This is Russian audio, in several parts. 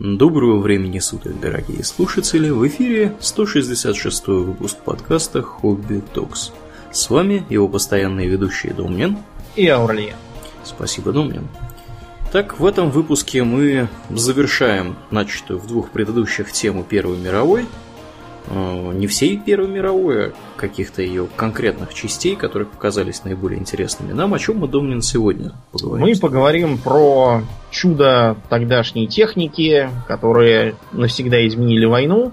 Доброго времени суток, дорогие слушатели! В эфире 166 выпуск подкаста «Хобби Токс». С вами его постоянные ведущие Домнин и Аурлия. Спасибо, Домнин. Так, в этом выпуске мы завершаем начатую в двух предыдущих тему Первой мировой – не всей Первой мировой, а каких-то ее конкретных частей, которые показались наиболее интересными. Нам о чем мы, Домнин, сегодня поговорим? Мы поговорим про чудо тогдашней техники, которые навсегда изменили войну.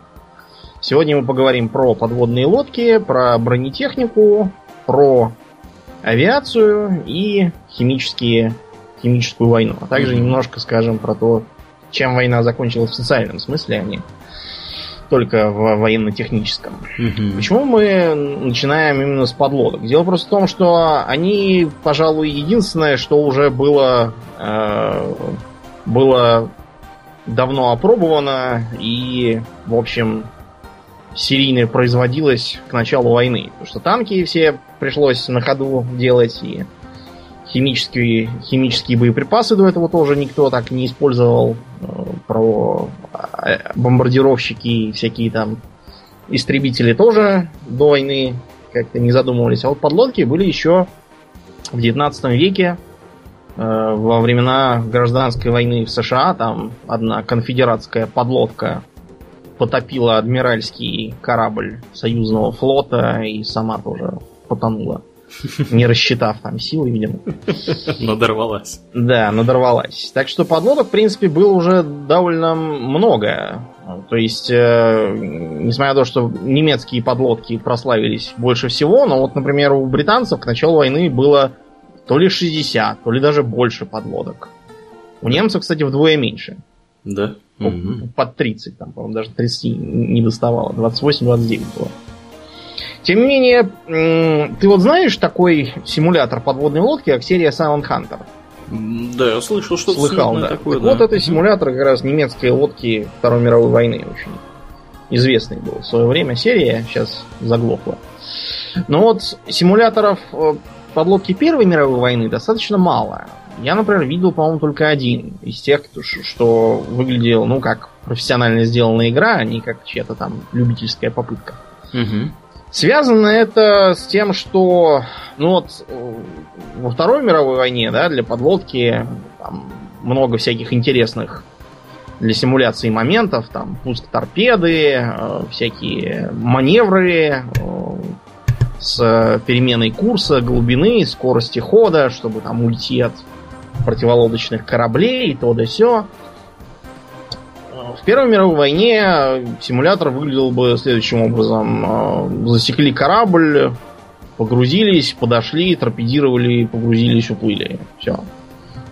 Сегодня мы поговорим про подводные лодки, про бронетехнику, про авиацию и химические, химическую войну. А также mm-hmm. немножко скажем про то, чем война закончилась в социальном смысле, а не только в военно-техническом. Угу. Почему мы начинаем именно с подлодок? Дело просто в том, что они, пожалуй, единственное, что уже было, э, было давно опробовано и, в общем, серийно производилось к началу войны. Потому что танки все пришлось на ходу делать, и химические, химические боеприпасы до этого тоже никто так не использовал. Э, про э, бомбардировщики и всякие там истребители тоже до войны как-то не задумывались. А вот подлодки были еще в 19 веке, э, во времена гражданской войны в США. Там одна конфедератская подлодка потопила адмиральский корабль союзного флота и сама тоже потонула. Не рассчитав там силы, видимо. Надорвалась. Да, надорвалась. Так что подлодок, в принципе, было уже довольно много. То есть, э, несмотря на то, что немецкие подлодки прославились больше всего, но вот, например, у британцев к началу войны было то ли 60, то ли даже больше подлодок. У немцев, кстати, вдвое меньше. Да? Под 30, там, по-моему, даже 30 не доставало. 28-29 было. Тем не менее, ты вот знаешь такой симулятор подводной лодки, как серия Silent Hunter? Да, я слышал, что Слыхал, да. Такое, да. Вот это симулятор как раз немецкой лодки Второй мировой войны очень известный был в свое время. Серия сейчас заглохла. Но вот симуляторов э, подлодки Первой мировой войны достаточно мало. Я, например, видел, по-моему, только один из тех, что выглядел, ну, как профессионально сделанная игра, а не как чья-то там любительская попытка. Угу. Связано это с тем, что ну вот э, во Второй мировой войне, да, для подлодки там много всяких интересных для симуляции моментов, там пуск торпеды, э, всякие маневры э, с переменой курса, глубины, скорости хода, чтобы там уйти от противолодочных кораблей и то да сё. Первой мировой войне симулятор выглядел бы следующим образом. Э, засекли корабль, погрузились, подошли, торпедировали, погрузились, уплыли. Все.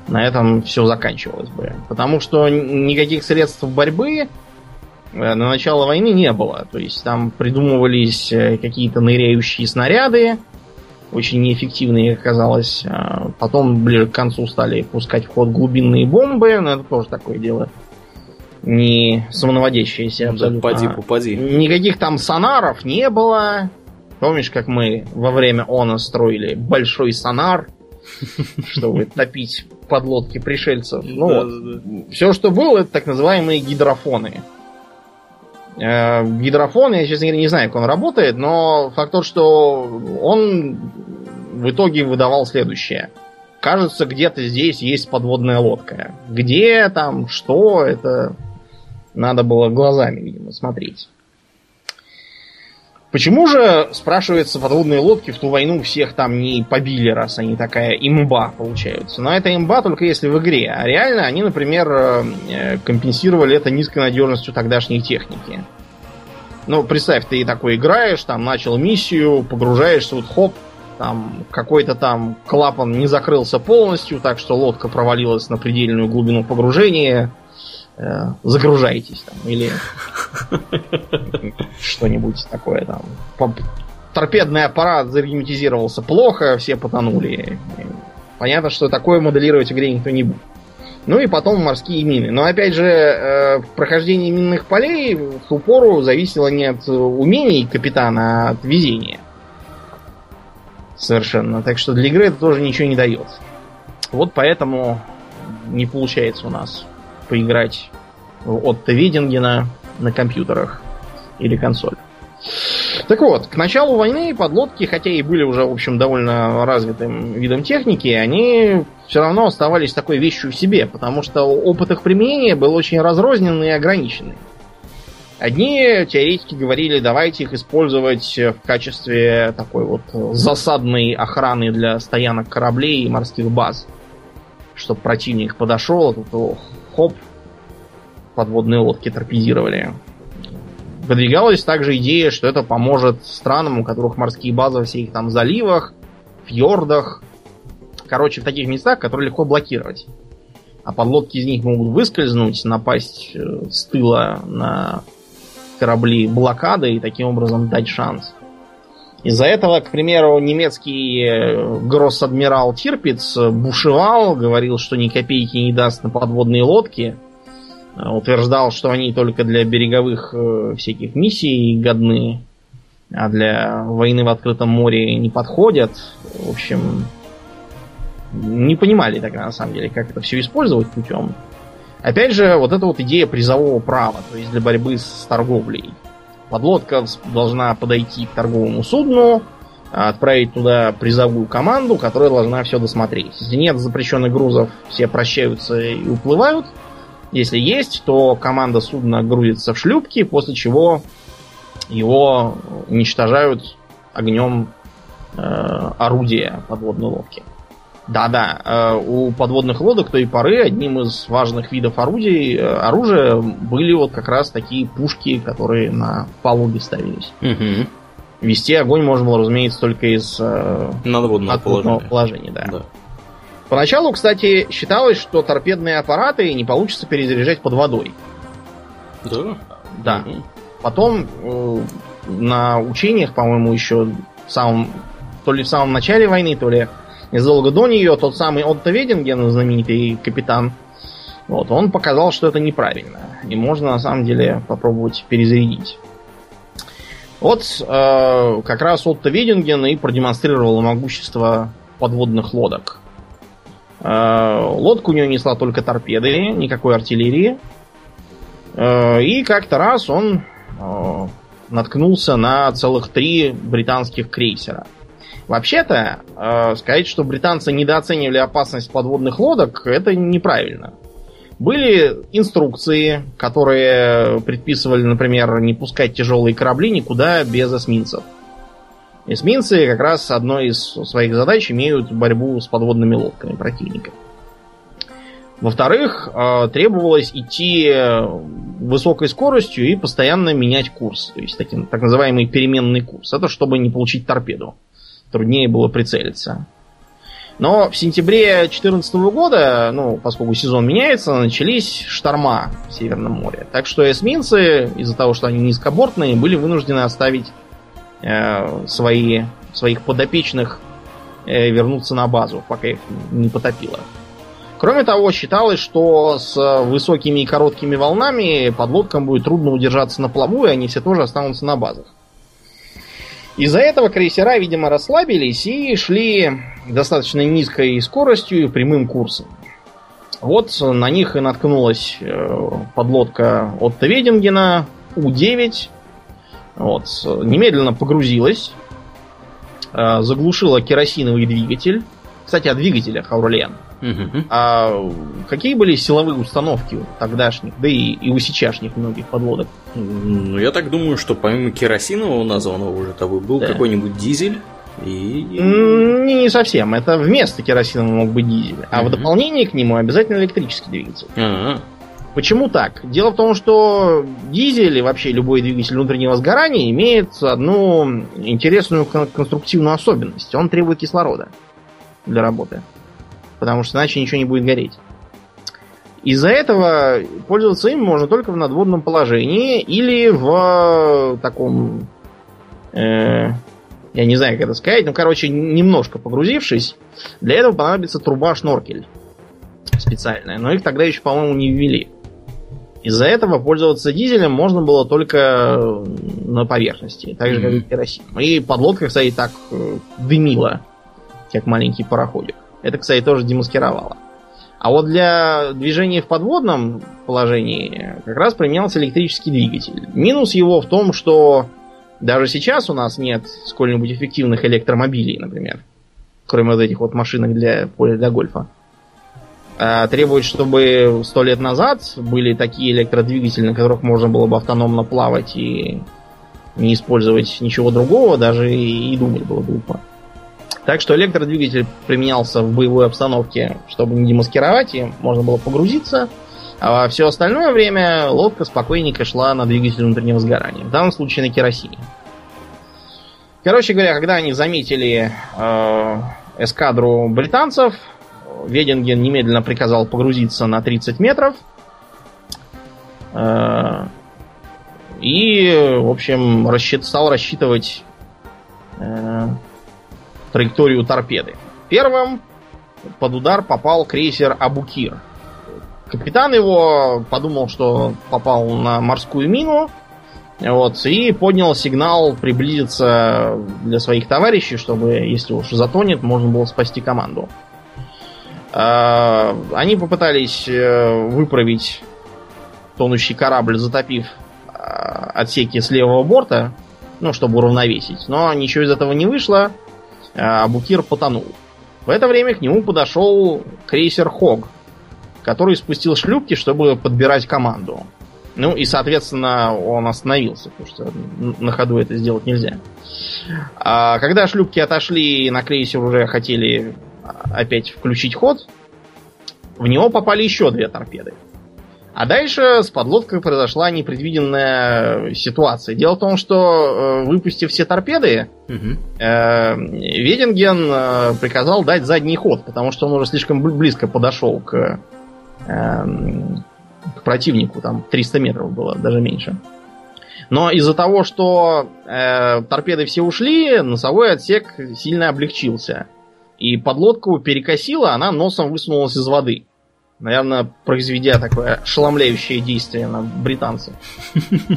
На этом все заканчивалось бы. Потому что никаких средств борьбы э, на начало войны не было. То есть там придумывались э, какие-то ныряющие снаряды, очень неэффективные, оказалось. Потом ближе к концу стали пускать в ход глубинные бомбы, но это тоже такое дело не самонаводящиеся абсолютно. Да, поди, попади. Никаких там сонаров не было. Помнишь, как мы во время ОНА строили большой сонар, чтобы топить подлодки пришельцев? Ну вот. Все, что было, это так называемые гидрофоны. Э, гидрофон, я, честно говоря, не знаю, как он работает, но факт тот, что он в итоге выдавал следующее. Кажется, где-то здесь есть подводная лодка. Где там, что, это надо было глазами, видимо, смотреть. Почему же, спрашивается, подводные лодки в ту войну всех там не побили, раз они такая имба получаются? Но это имба только если в игре. А реально они, например, э, компенсировали это низкой надежностью тогдашней техники. Ну, представь, ты такой играешь, там начал миссию, погружаешься, вот хоп, там какой-то там клапан не закрылся полностью, так что лодка провалилась на предельную глубину погружения, загружайтесь там, или что-нибудь такое там. Торпедный аппарат загерметизировался плохо, все потонули. Понятно, что такое моделировать в игре никто не будет. Ну и потом морские мины. Но опять же, э, прохождение минных полей в ту пору зависело не от умений капитана, а от везения. Совершенно. Так что для игры это тоже ничего не дает. Вот поэтому не получается у нас поиграть от Видингена на компьютерах или консоль. Так вот, к началу войны подлодки, хотя и были уже, в общем, довольно развитым видом техники, они все равно оставались такой вещью в себе, потому что опыт их применения был очень разрозненный и ограниченный. Одни теоретики говорили, давайте их использовать в качестве такой вот засадной охраны для стоянок кораблей и морских баз. Чтобы противник подошел, а тут его хоп, подводные лодки торпедировали. Выдвигалась также идея, что это поможет странам, у которых морские базы во всех там заливах, фьордах. Короче, в таких местах, которые легко блокировать. А подлодки из них могут выскользнуть, напасть э, с тыла на корабли блокады и таким образом дать шанс. Из-за этого, к примеру, немецкий э, гросс-адмирал Тирпиц бушевал, говорил, что ни копейки не даст на подводные лодки. Э, утверждал, что они только для береговых э, всяких миссий годны, а для войны в открытом море не подходят. В общем, не понимали тогда на самом деле, как это все использовать путем Опять же, вот эта вот идея призового права, то есть для борьбы с торговлей. Подлодка должна подойти к торговому судну, отправить туда призовую команду, которая должна все досмотреть. Если нет запрещенных грузов, все прощаются и уплывают. Если есть, то команда судна грузится в шлюпки, после чего его уничтожают огнем э, орудия подводной лодки. Да-да, э, у подводных лодок той поры одним из важных видов орудий, э, оружия были вот как раз такие пушки, которые на палубе ставились. Угу. Вести огонь можно было, разумеется, только из э, надводного положения. положения да. да. Поначалу, кстати, считалось, что торпедные аппараты не получится перезаряжать под водой. Да? Да. Угу. Потом э, на учениях, по-моему, еще в самом, то ли в самом начале войны, то ли незадолго до нее тот самый Отто Вединген, знаменитый капитан, вот, он показал, что это неправильно. И можно на самом деле попробовать перезарядить. Вот э, как раз Отто Вединген и продемонстрировал могущество подводных лодок. Э, лодка у нее несла только торпеды, никакой артиллерии. Э, и как-то раз он э, наткнулся на целых три британских крейсера. Вообще-то, э, сказать, что британцы недооценивали опасность подводных лодок, это неправильно. Были инструкции, которые предписывали, например, не пускать тяжелые корабли никуда без эсминцев. Эсминцы как раз одной из своих задач имеют борьбу с подводными лодками противника. Во-вторых, э, требовалось идти высокой скоростью и постоянно менять курс. То есть таким, так называемый переменный курс. Это чтобы не получить торпеду труднее было прицелиться. Но в сентябре 2014 года, ну, поскольку сезон меняется, начались шторма в Северном море. Так что эсминцы, из-за того, что они низкобортные, были вынуждены оставить э, свои, своих подопечных э, вернуться на базу, пока их не потопило. Кроме того, считалось, что с высокими и короткими волнами подлодкам будет трудно удержаться на плаву, и они все тоже останутся на базах. Из-за этого крейсера, видимо, расслабились и шли достаточно низкой скоростью и прямым курсом. Вот на них и наткнулась э, подлодка от Ведингена У-9. Вот, немедленно погрузилась, э, заглушила керосиновый двигатель. Кстати, о двигателях, Аурлиан. Угу. А какие были силовые установки тогдашних, да и, и у сейчасшних многих подводок? Ну, я так думаю, что помимо керосинового названного уже того был да. какой-нибудь дизель. И... Не, не совсем. Это вместо керосинового мог быть дизель. А угу. в дополнение к нему обязательно электрический двигатель. Ага. Почему так? Дело в том, что дизель и вообще любой двигатель внутреннего сгорания имеет одну интересную конструктивную особенность. Он требует кислорода для работы потому что иначе ничего не будет гореть. Из-за этого пользоваться им можно только в надводном положении или в таком... Э, я не знаю, как это сказать, ну, короче, немножко погрузившись. Для этого понадобится труба-шноркель специальная, но их тогда еще, по-моему, не ввели. Из-за этого пользоваться дизелем можно было только на поверхности, так же, как и керосином. И подлодка, кстати, так э, дымила, как маленький пароходик. Это, кстати, тоже демаскировало. А вот для движения в подводном положении как раз применялся электрический двигатель. Минус его в том, что даже сейчас у нас нет сколь-нибудь эффективных электромобилей, например. Кроме вот этих вот машинок для поля для гольфа. А, требует, чтобы сто лет назад были такие электродвигатели, на которых можно было бы автономно плавать и не использовать ничего другого, даже и, думать было глупо. Так что электродвигатель применялся в боевой обстановке, чтобы не демаскировать, и можно было погрузиться. А все остальное время лодка спокойненько шла на двигатель внутреннего сгорания. В данном случае на керосине. Короче говоря, когда они заметили э, эскадру британцев, Веденген немедленно приказал погрузиться на 30 метров. Э, и, в общем, рассчит, стал рассчитывать э, траекторию торпеды. Первым под удар попал крейсер Абукир. Капитан его подумал, что попал на морскую мину, вот, и поднял сигнал приблизиться для своих товарищей, чтобы, если уж затонет, можно было спасти команду. А, они попытались э, выправить тонущий корабль, затопив а, отсеки с левого борта, ну, чтобы уравновесить. Но ничего из этого не вышло. А Букир потонул. В это время к нему подошел крейсер Хог, который спустил шлюпки, чтобы подбирать команду. Ну и, соответственно, он остановился, потому что на ходу это сделать нельзя. А когда шлюпки отошли на крейсер уже хотели опять включить ход, в него попали еще две торпеды. А дальше с подлодкой произошла непредвиденная ситуация. Дело в том, что э, выпустив все торпеды, угу. э, Веденген э, приказал дать задний ход, потому что он уже слишком близко подошел к, э, к противнику. Там 300 метров было, даже меньше. Но из-за того, что э, торпеды все ушли, носовой отсек сильно облегчился. И подлодку перекосило, она носом высунулась из воды наверное, произведя такое ошеломляющее действие на британцев.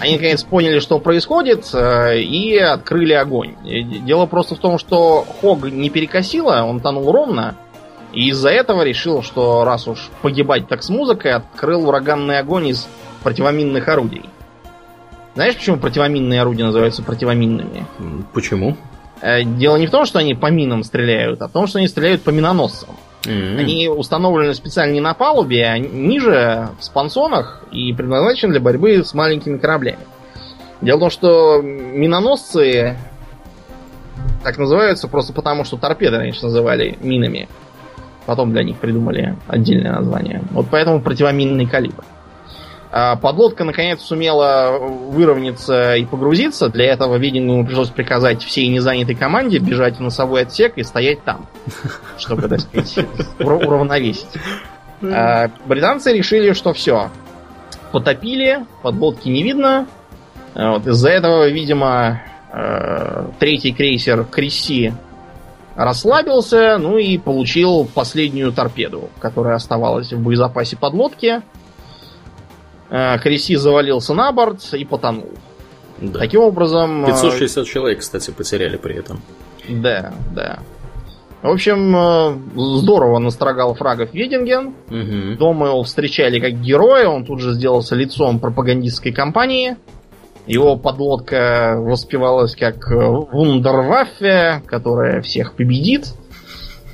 Они, наконец, поняли, что происходит, э, и открыли огонь. Дело просто в том, что Хог не перекосило, он тонул ровно, и из-за этого решил, что раз уж погибать так с музыкой, открыл ураганный огонь из противоминных орудий. Знаешь, почему противоминные орудия называются противоминными? Почему? Э, дело не в том, что они по минам стреляют, а в том, что они стреляют по миноносцам. Mm-hmm. Они установлены специально не на палубе, а ниже в спансонах и предназначены для борьбы с маленькими кораблями. Дело в том, что миноносцы так называются просто потому, что торпеды раньше называли минами. Потом для них придумали отдельное название. Вот поэтому противоминный калибр. Подлодка наконец сумела выровняться и погрузиться. Для этого, видимо, ему пришлось приказать всей незанятой команде бежать в носовой отсек и стоять там, чтобы, так сказать, уравновесить. А британцы решили, что все. Потопили, подлодки не видно. Вот, из-за этого, видимо, третий крейсер Крисси расслабился, ну и получил последнюю торпеду, которая оставалась в боезапасе подлодки. Э, Креси завалился на борт и потонул. Да. Таким образом... 560 э, человек, кстати, потеряли при этом. Да, да. В общем, э, здорово настрогал фрагов Вединген. Угу. Дома его встречали как героя. Он тут же сделался лицом пропагандистской кампании. Его подлодка воспевалась как Вундерваффе, которая всех победит.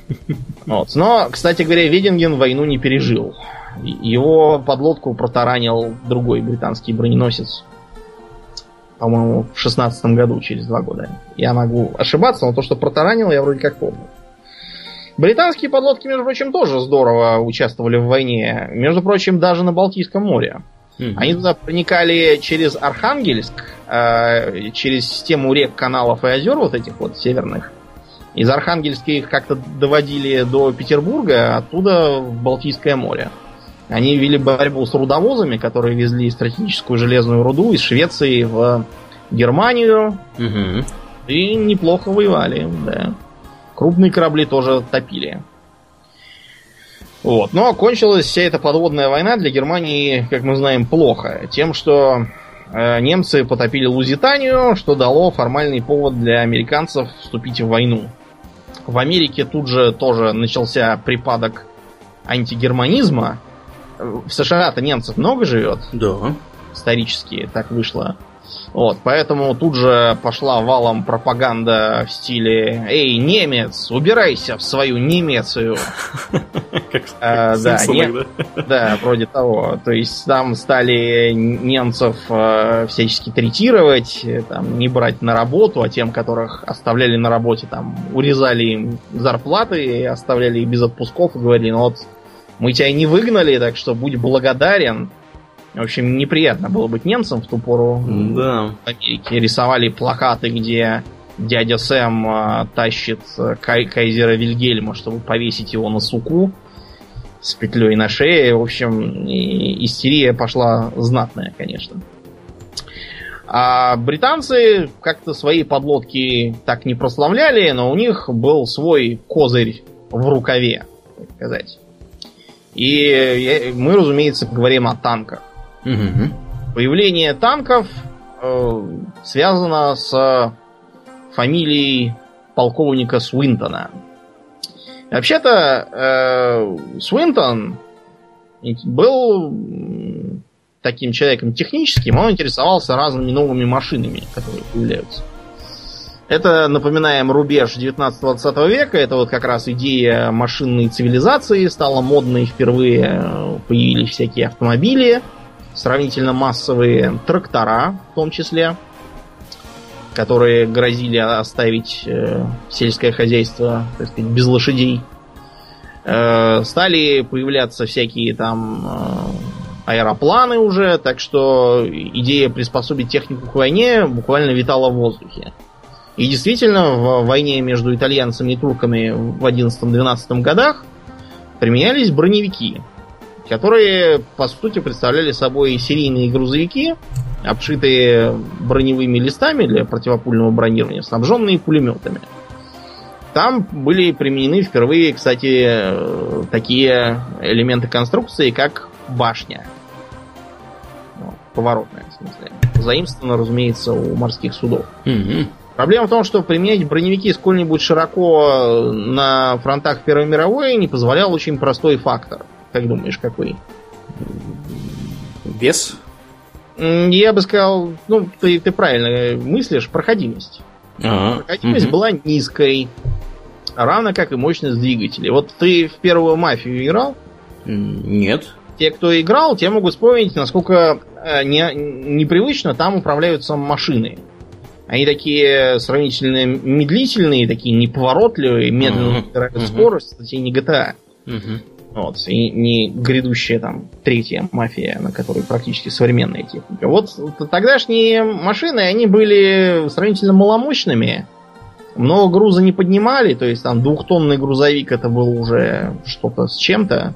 Вот. Но, кстати говоря, Вединген войну не пережил. Его подлодку протаранил другой британский броненосец. По-моему, в шестнадцатом году, через два года. Я могу ошибаться, но то, что протаранил, я вроде как помню. Британские подлодки, между прочим, тоже здорово участвовали в войне. Между прочим, даже на Балтийском море. Mm-hmm. Они туда проникали через Архангельск, э, через систему рек, каналов и озер вот этих вот северных. Из Архангельска их как-то доводили до Петербурга, оттуда в Балтийское море. Они вели борьбу с рудовозами, которые везли стратегическую железную руду из Швеции в Германию. Угу. И неплохо воевали, да. Крупные корабли тоже топили. Вот. Но кончилась вся эта подводная война для Германии, как мы знаем, плохо. Тем, что э, немцы потопили Лузитанию, что дало формальный повод для американцев вступить в войну. В Америке тут же тоже начался припадок антигерманизма. В США-то немцев много живет. Да. Исторически так вышло. Вот, поэтому тут же пошла валом пропаганда в стиле «Эй, немец, убирайся в свою немецию!» а, да, да, вроде того. То есть там стали немцев э, всячески третировать, там, не брать на работу, а тем, которых оставляли на работе, там, урезали им зарплаты, оставляли их без отпусков и говорили, ну вот, мы тебя не выгнали, так что будь благодарен, в общем, неприятно было быть немцем в ту пору да. в Америке. Рисовали плакаты, где дядя Сэм э, тащит э, кай кайзера Вильгельма, чтобы повесить его на суку с петлей на шее. В общем, истерия пошла знатная, конечно. А британцы как-то свои подлодки так не прославляли, но у них был свой козырь в рукаве, так сказать. И мы, разумеется, говорим о танках. Угу. Появление танков э, связано с фамилией полковника Свинтона. Вообще-то э, Свинтон был таким человеком техническим, он интересовался разными новыми машинами, которые появляются. Это, напоминаем, рубеж 19-20 века. Это вот как раз идея машинной цивилизации стала модной впервые. Э, появились всякие автомобили, сравнительно массовые трактора, в том числе, которые грозили оставить э, сельское хозяйство, так сказать, без лошадей. Э, стали появляться всякие там аэропланы уже, так что идея приспособить технику к войне буквально витала в воздухе. И действительно, в войне между итальянцами и турками в 11-12 годах применялись броневики которые, по сути, представляли собой серийные грузовики, обшитые броневыми листами для противопульного бронирования, снабженные пулеметами. Там были применены впервые, кстати, такие элементы конструкции, как башня. Ну, поворотная, в смысле. Заимствовано, разумеется, у морских судов. Угу. Проблема в том, что применять броневики сколь-нибудь широко на фронтах Первой мировой не позволял очень простой фактор – как думаешь, какой? Вес? Я бы сказал, ну, ты, ты правильно мыслишь, проходимость. А-а. Проходимость угу. была низкой, равно как и мощность двигателей. Вот ты в первую мафию играл? Нет. Те, кто играл, те могут вспомнить, насколько э, не, непривычно там управляются машины. Они такие сравнительно медлительные, такие неповоротливые, медленно набирают uh-huh. скорость, кстати, не GTA. Uh-huh. Вот, и не грядущая там третья мафия, на которой практически современная техника. Вот тогдашние машины, они были сравнительно маломощными, много груза не поднимали, то есть там двухтонный грузовик это был уже что-то с чем-то.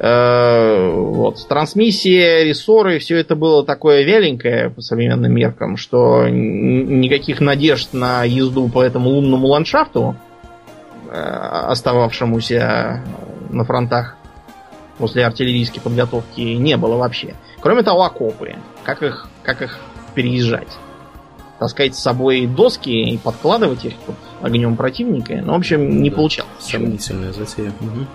Э, вот. Трансмиссия, рессоры, все это было такое вяленькое по современным меркам, что никаких надежд на езду по этому лунному ландшафту, э, остававшемуся на фронтах после артиллерийской подготовки не было вообще. Кроме того, окопы. Как их, как их переезжать? Таскать с собой доски и подкладывать их под огнем противника. Ну, в общем, не да, получалось. Сомнительная затея. Угу.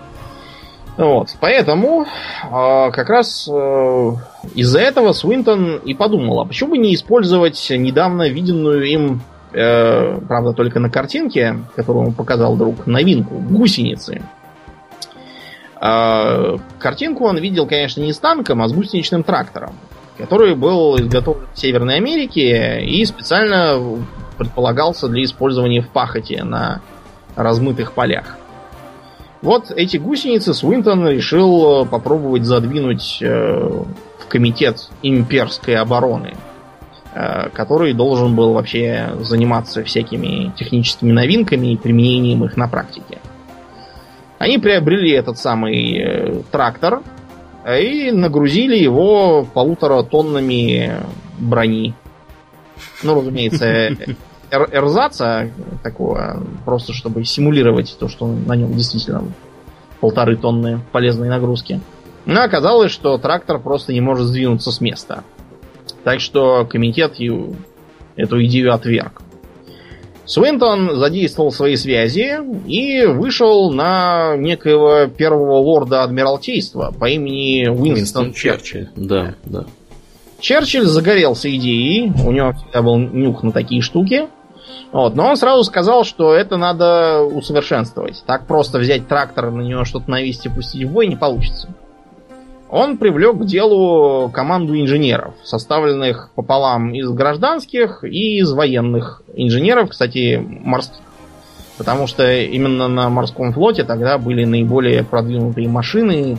Вот, поэтому э, как раз э, из-за этого Свинтон и подумал, а почему бы не использовать недавно виденную им, э, правда, только на картинке, которую он показал друг, новинку, гусеницы. А, картинку он видел, конечно, не с танком, а с гусеничным трактором, который был изготовлен в Северной Америке и специально предполагался для использования в пахоте на размытых полях. Вот эти гусеницы Свинтон решил попробовать задвинуть э, в комитет имперской обороны, э, который должен был вообще заниматься всякими техническими новинками и применением их на практике. Они приобрели этот самый э, трактор э, и нагрузили его полутора тоннами брони. Ну, разумеется, эр эрзаца такого, просто чтобы симулировать то, что на нем действительно полторы тонны полезной нагрузки. Но оказалось, что трактор просто не может сдвинуться с места. Так что комитет эту идею отверг. Свинтон задействовал свои связи и вышел на некоего первого лорда Адмиралтейства по имени Уинстон, Уинстон Черчилль. Да, да. Черчилль загорелся идеей, у него всегда был нюх на такие штуки. Вот, но он сразу сказал, что это надо усовершенствовать. Так просто взять трактор, на него что-то навести, пустить в бой не получится. Он привлек к делу команду инженеров, составленных пополам из гражданских и из военных инженеров, кстати, морских. Потому что именно на морском флоте тогда были наиболее продвинутые машины,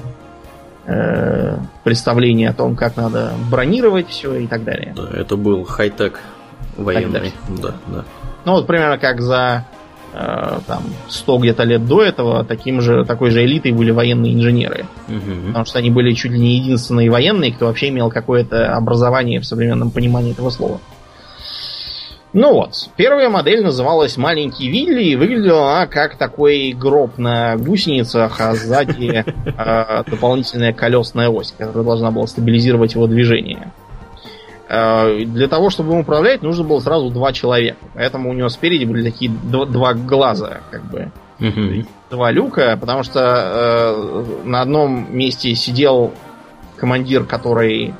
э, представления о том, как надо бронировать все и так далее. Да, это был хай-тек военный. Да, да. Ну вот примерно как за э, там 100 где-то лет до этого таким же, такой же элитой были военные инженеры. Угу. Потому что они были чуть ли не единственные военные, кто вообще имел какое-то образование в современном понимании этого слова. Ну вот, первая модель называлась «Маленький Вилли», и выглядела она как такой гроб на гусеницах, а сзади э, дополнительная колесная ось, которая должна была стабилизировать его движение. Э, для того, чтобы им управлять, нужно было сразу два человека. Поэтому у него спереди были такие два, два глаза, как бы. Угу. Два люка, потому что э, на одном месте сидел командир, который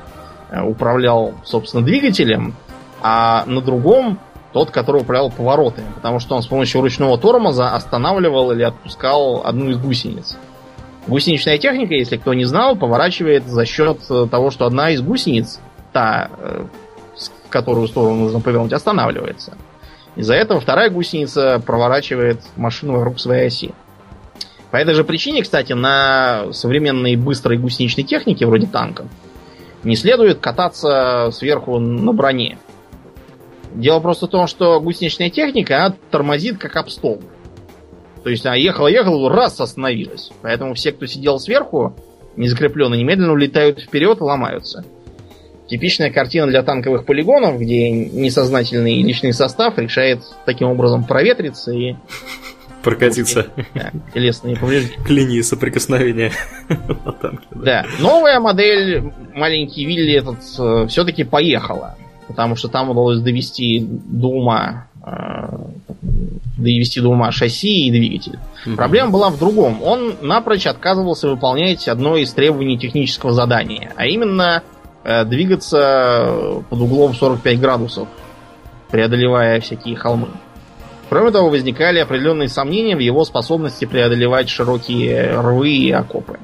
э, управлял, собственно, двигателем, а на другом тот, который управлял поворотами, потому что он с помощью ручного тормоза останавливал или отпускал одну из гусениц. Гусеничная техника, если кто не знал, поворачивает за счет того, что одна из гусениц та, э, в которую сторону нужно повернуть, останавливается. Из-за этого вторая гусеница проворачивает машину вокруг своей оси. По этой же причине, кстати, на современной быстрой гусеничной технике, вроде танков, не следует кататься сверху на броне. Дело просто в том, что гусеничная техника, она тормозит как об стол. То есть она ехала-ехала, раз остановилась. Поэтому все, кто сидел сверху, не закрепленно, немедленно улетают вперед и ломаются. Типичная картина для танковых полигонов, где несознательный личный состав решает таким образом проветриться и прокатиться. Да, телесные повреждения. К линии соприкосновения на танке. Да. да. Новая модель, маленький Вилли этот, э, все-таки поехала. Потому что там удалось довести до ума э, довести до ума шасси и двигатель. Угу. Проблема была в другом. Он напрочь отказывался выполнять одно из требований технического задания, а именно двигаться под углом 45 градусов, преодолевая всякие холмы. Кроме того, возникали определенные сомнения в его способности преодолевать широкие рвы и окопы.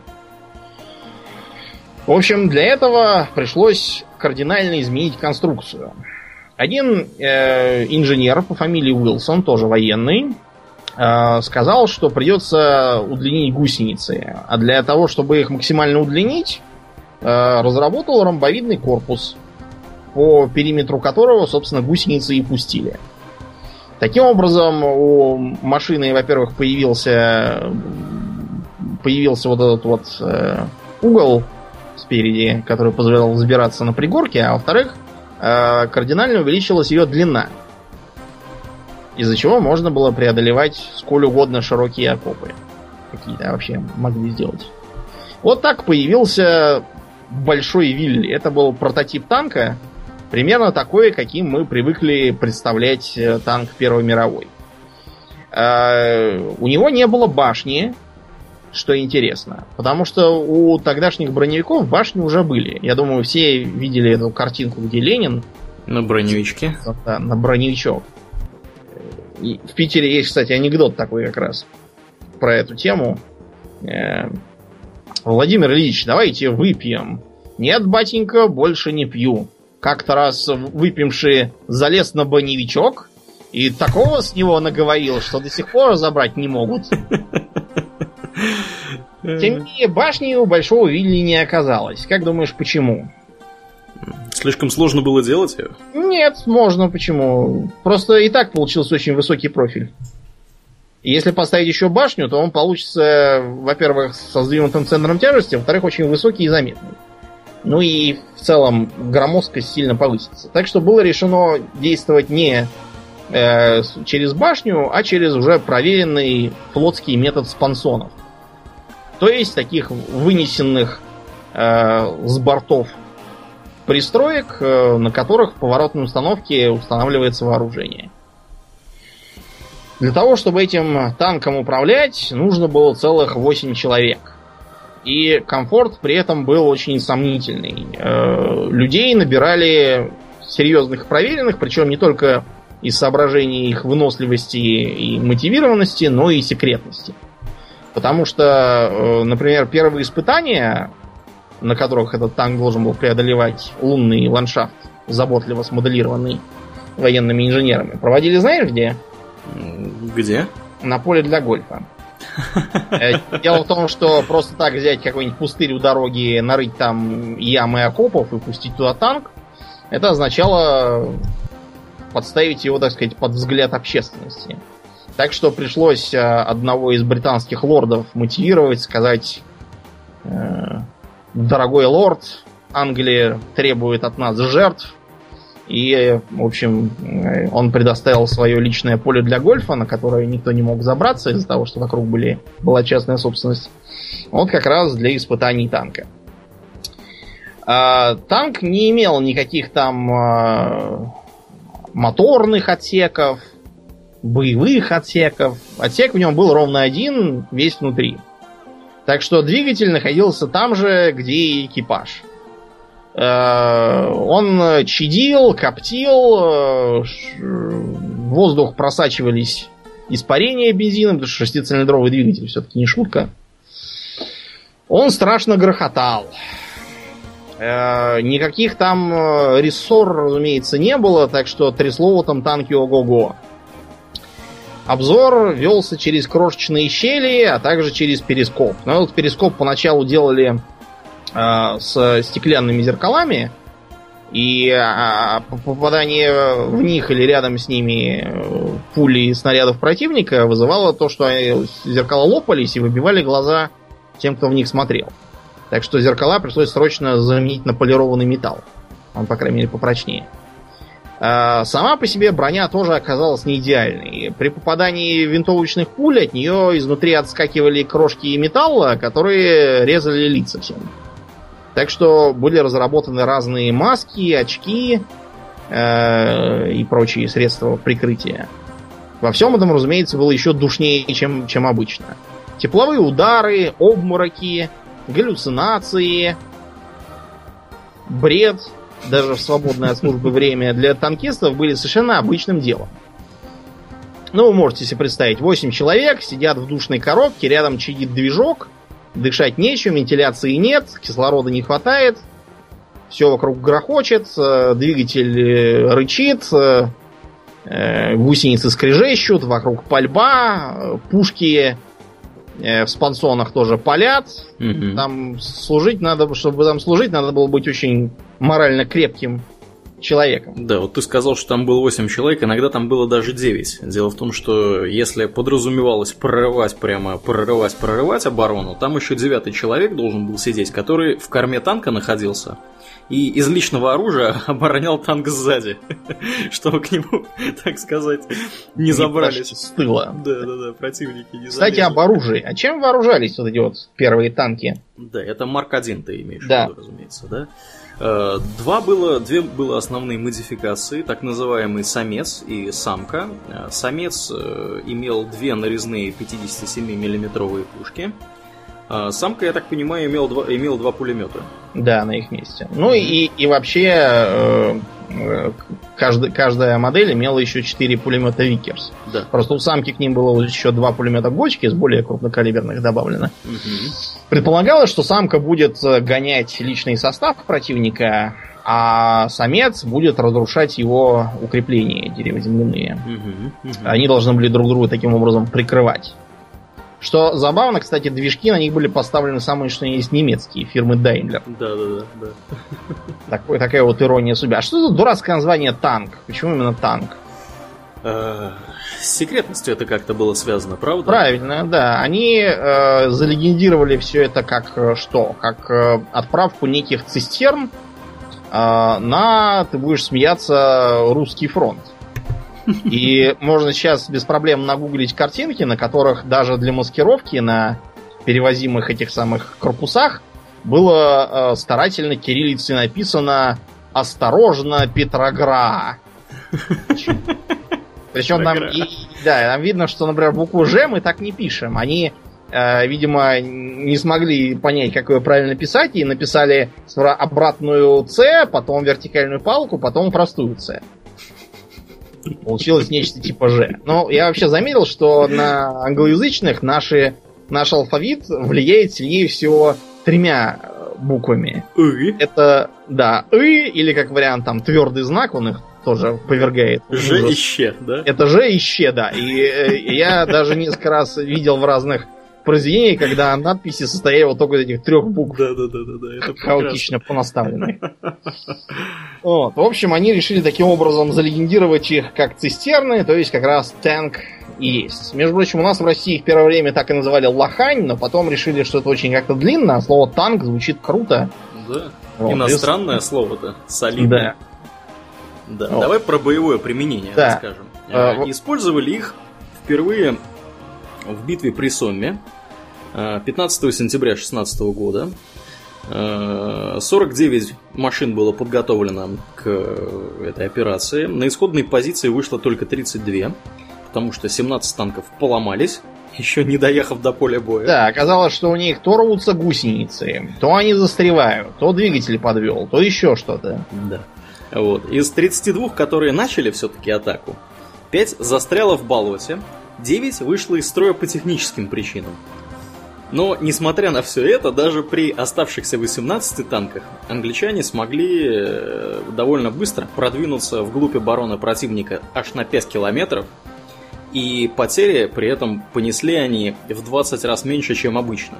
В общем, для этого пришлось кардинально изменить конструкцию. Один э, инженер по фамилии Уилсон, тоже военный, э, сказал, что придется удлинить гусеницы. А для того, чтобы их максимально удлинить, Э, разработал ромбовидный корпус, по периметру которого, собственно, гусеницы и пустили. Таким образом, у машины, во-первых, появился появился вот этот вот э, угол спереди, который позволял взбираться на пригорке, а во-вторых, э, кардинально увеличилась ее длина, из-за чего можно было преодолевать сколь угодно широкие окопы, какие-то вообще могли сделать. Вот так появился большой Вилли. Это был прототип танка, примерно такой, каким мы привыкли представлять э, танк Первой мировой. Э, у него не было башни, что интересно. Потому что у тогдашних броневиков башни уже были. Я думаю, все видели эту картинку, где Ленин... На броневичке? Да, на броневичок. И в Питере есть, кстати, анекдот такой как раз про эту тему. Владимир Ильич, давайте выпьем. Нет, батенька, больше не пью. Как-то раз выпивший залез на броневичок и такого с него наговорил, что до сих пор забрать не могут. Тем не менее, башни у Большого Вилли не оказалось. Как думаешь, почему? Слишком сложно было делать ее? Нет, можно, почему? Просто и так получился очень высокий профиль. Если поставить еще башню, то он получится, во-первых, со сдвинутым центром тяжести, во-вторых, очень высокий и заметный. Ну и в целом громоздкость сильно повысится. Так что было решено действовать не э, через башню, а через уже проверенный флотский метод спансонов. То есть таких вынесенных э, с бортов пристроек, э, на которых в поворотной установке устанавливается вооружение. Для того, чтобы этим танком управлять, нужно было целых 8 человек. И комфорт при этом был очень сомнительный. Э, людей набирали серьезных проверенных, причем не только из соображений их выносливости и мотивированности, но и секретности. Потому что, э, например, первые испытания, на которых этот танк должен был преодолевать лунный ландшафт, заботливо смоделированный военными инженерами, проводили знаешь где? Где? На поле для гольфа. Э, дело в том, что просто так взять какой-нибудь пустырь у дороги, нарыть там ямы окопов и пустить туда танк, это означало подставить его, так сказать, под взгляд общественности. Так что пришлось э, одного из британских лордов мотивировать, сказать, э, дорогой лорд, Англия требует от нас жертв, и, в общем, он предоставил свое личное поле для гольфа, на которое никто не мог забраться из-за того, что вокруг были, была частная собственность. Вот как раз для испытаний танка. А, танк не имел никаких там а, моторных отсеков, боевых отсеков. Отсек в нем был ровно один, весь внутри. Так что двигатель находился там же, где и экипаж. Э, он чадил, коптил, э, в воздух просачивались испарения бензином, потому что шестицилиндровый двигатель все-таки не шутка. Он страшно грохотал. Э, никаких там рессор, разумеется, не было, так что трясло в этом танке ого-го. Обзор велся через крошечные щели, а также через перископ. Но вот перископ поначалу делали э, с стеклянными зеркалами, и а, попадание в них или рядом с ними э, пули и снарядов противника вызывало то, что зеркала лопались и выбивали глаза тем, кто в них смотрел. Так что зеркала пришлось срочно заменить на полированный металл. Он, по крайней мере, попрочнее. А, сама по себе броня тоже оказалась не идеальной. При попадании винтовочных пуль от нее изнутри отскакивали крошки металла, которые резали лица всем. Так что были разработаны разные маски, очки э, и прочие средства прикрытия. Во всем этом, разумеется, было еще душнее, чем, чем обычно. Тепловые удары, обмороки, галлюцинации, бред, даже в свободное от службы время для танкистов были совершенно обычным делом. Ну, вы можете себе представить, 8 человек сидят в душной коробке, рядом чадит движок – Дышать нечем, вентиляции нет, кислорода не хватает. Все вокруг грохочет, э, двигатель э, рычит, э, гусеницы скрежещут, вокруг пальба, пушки в спансонах тоже палят. Угу. Там служить надо, чтобы там служить, надо было быть очень морально крепким человеком. Да, вот ты сказал, что там было 8 человек, иногда там было даже 9. Дело в том, что если подразумевалось прорывать прямо, прорывать, прорывать оборону, там еще девятый человек должен был сидеть, который в корме танка находился и из личного оружия оборонял танк сзади, чтобы к нему, так сказать, не забрались. С тыла. Да, да, да, противники не Кстати, об оружии. А чем вооружались вот эти вот первые танки? Да, это Марк 1 ты имеешь в виду, разумеется, да? Э, два было, две было основные модификации, так называемый самец и самка. Э, самец э, имел две нарезные 57 миллиметровые пушки. Самка, я так понимаю, имел два, имел два пулемета. Да, на их месте. Ну и, и вообще каждый, каждая модель имела еще 4 пулемета Викерс. Да. Просто у самки к ним было еще два пулемета Гочкис более крупнокалиберных добавлено. Угу. Предполагалось, что самка будет э, гонять личный состав противника, а самец будет разрушать его укрепления деревоземляные. Угу, угу. Они должны были друг друга таким образом прикрывать. Что забавно, кстати, движки на них были поставлены самые что есть немецкие, фирмы Daimler. Да, да, да. да. Такой, такая вот ирония судьбы. А что за дурацкое название танк? Почему именно танк? Э, с секретностью это как-то было связано, правда? Правильно, да. Они э, залегендировали все это как э, что? Как э, отправку неких цистерн э, на, ты будешь смеяться, русский фронт. И можно сейчас без проблем нагуглить картинки, на которых даже для маскировки на перевозимых этих самых корпусах было э, старательно кириллицей написано «Осторожно, Петрогра». Причем там, и, да, там видно, что, например, букву Ж мы так не пишем. Они, э, видимо, не смогли понять, как ее правильно писать, и написали обратную С, потом вертикальную палку, потом простую С. Получилось нечто типа Ж. Но я вообще заметил, что на англоязычных наши, наш алфавит влияет сильнее всего тремя э, буквами. И. Это, да, И, или как вариант там твердый знак, он их тоже повергает. Ж и Щ, да? Это Ж и Щ, да. И, э, я даже несколько раз видел в разных произведениях, когда надписи состояли вот только из этих трех букв. Да, да, да, да, да. Это хаотично понаставленные. Вот. В общем, они решили таким образом залегендировать их как цистерны, то есть как раз танк и есть. Между прочим, у нас в России их первое время так и называли лохань, но потом решили, что это очень как-то длинно, а слово танк звучит круто. Да. Вот. Иностранное и... слово-то. Солидное. Да. Да. Вот. Давай про боевое применение да. расскажем. А, а Использовали их впервые в битве при Сомме 15 э, сентября 2016 года. 49 э, машин было подготовлено к э, этой операции. На исходной позиции вышло только 32, потому что 17 танков поломались, еще не доехав до поля боя. Да, оказалось, что у них то рвутся гусеницы, то они застревают, то двигатель подвел, то еще что-то. Да. Вот. Из 32, которые начали все-таки атаку, 5 застряло в болоте, 9 вышло из строя по техническим причинам. Но, несмотря на все это, даже при оставшихся 18 танках, англичане смогли э, довольно быстро продвинуться вглубь обороны противника аж на 5 километров, и потери при этом понесли они в 20 раз меньше, чем обычно.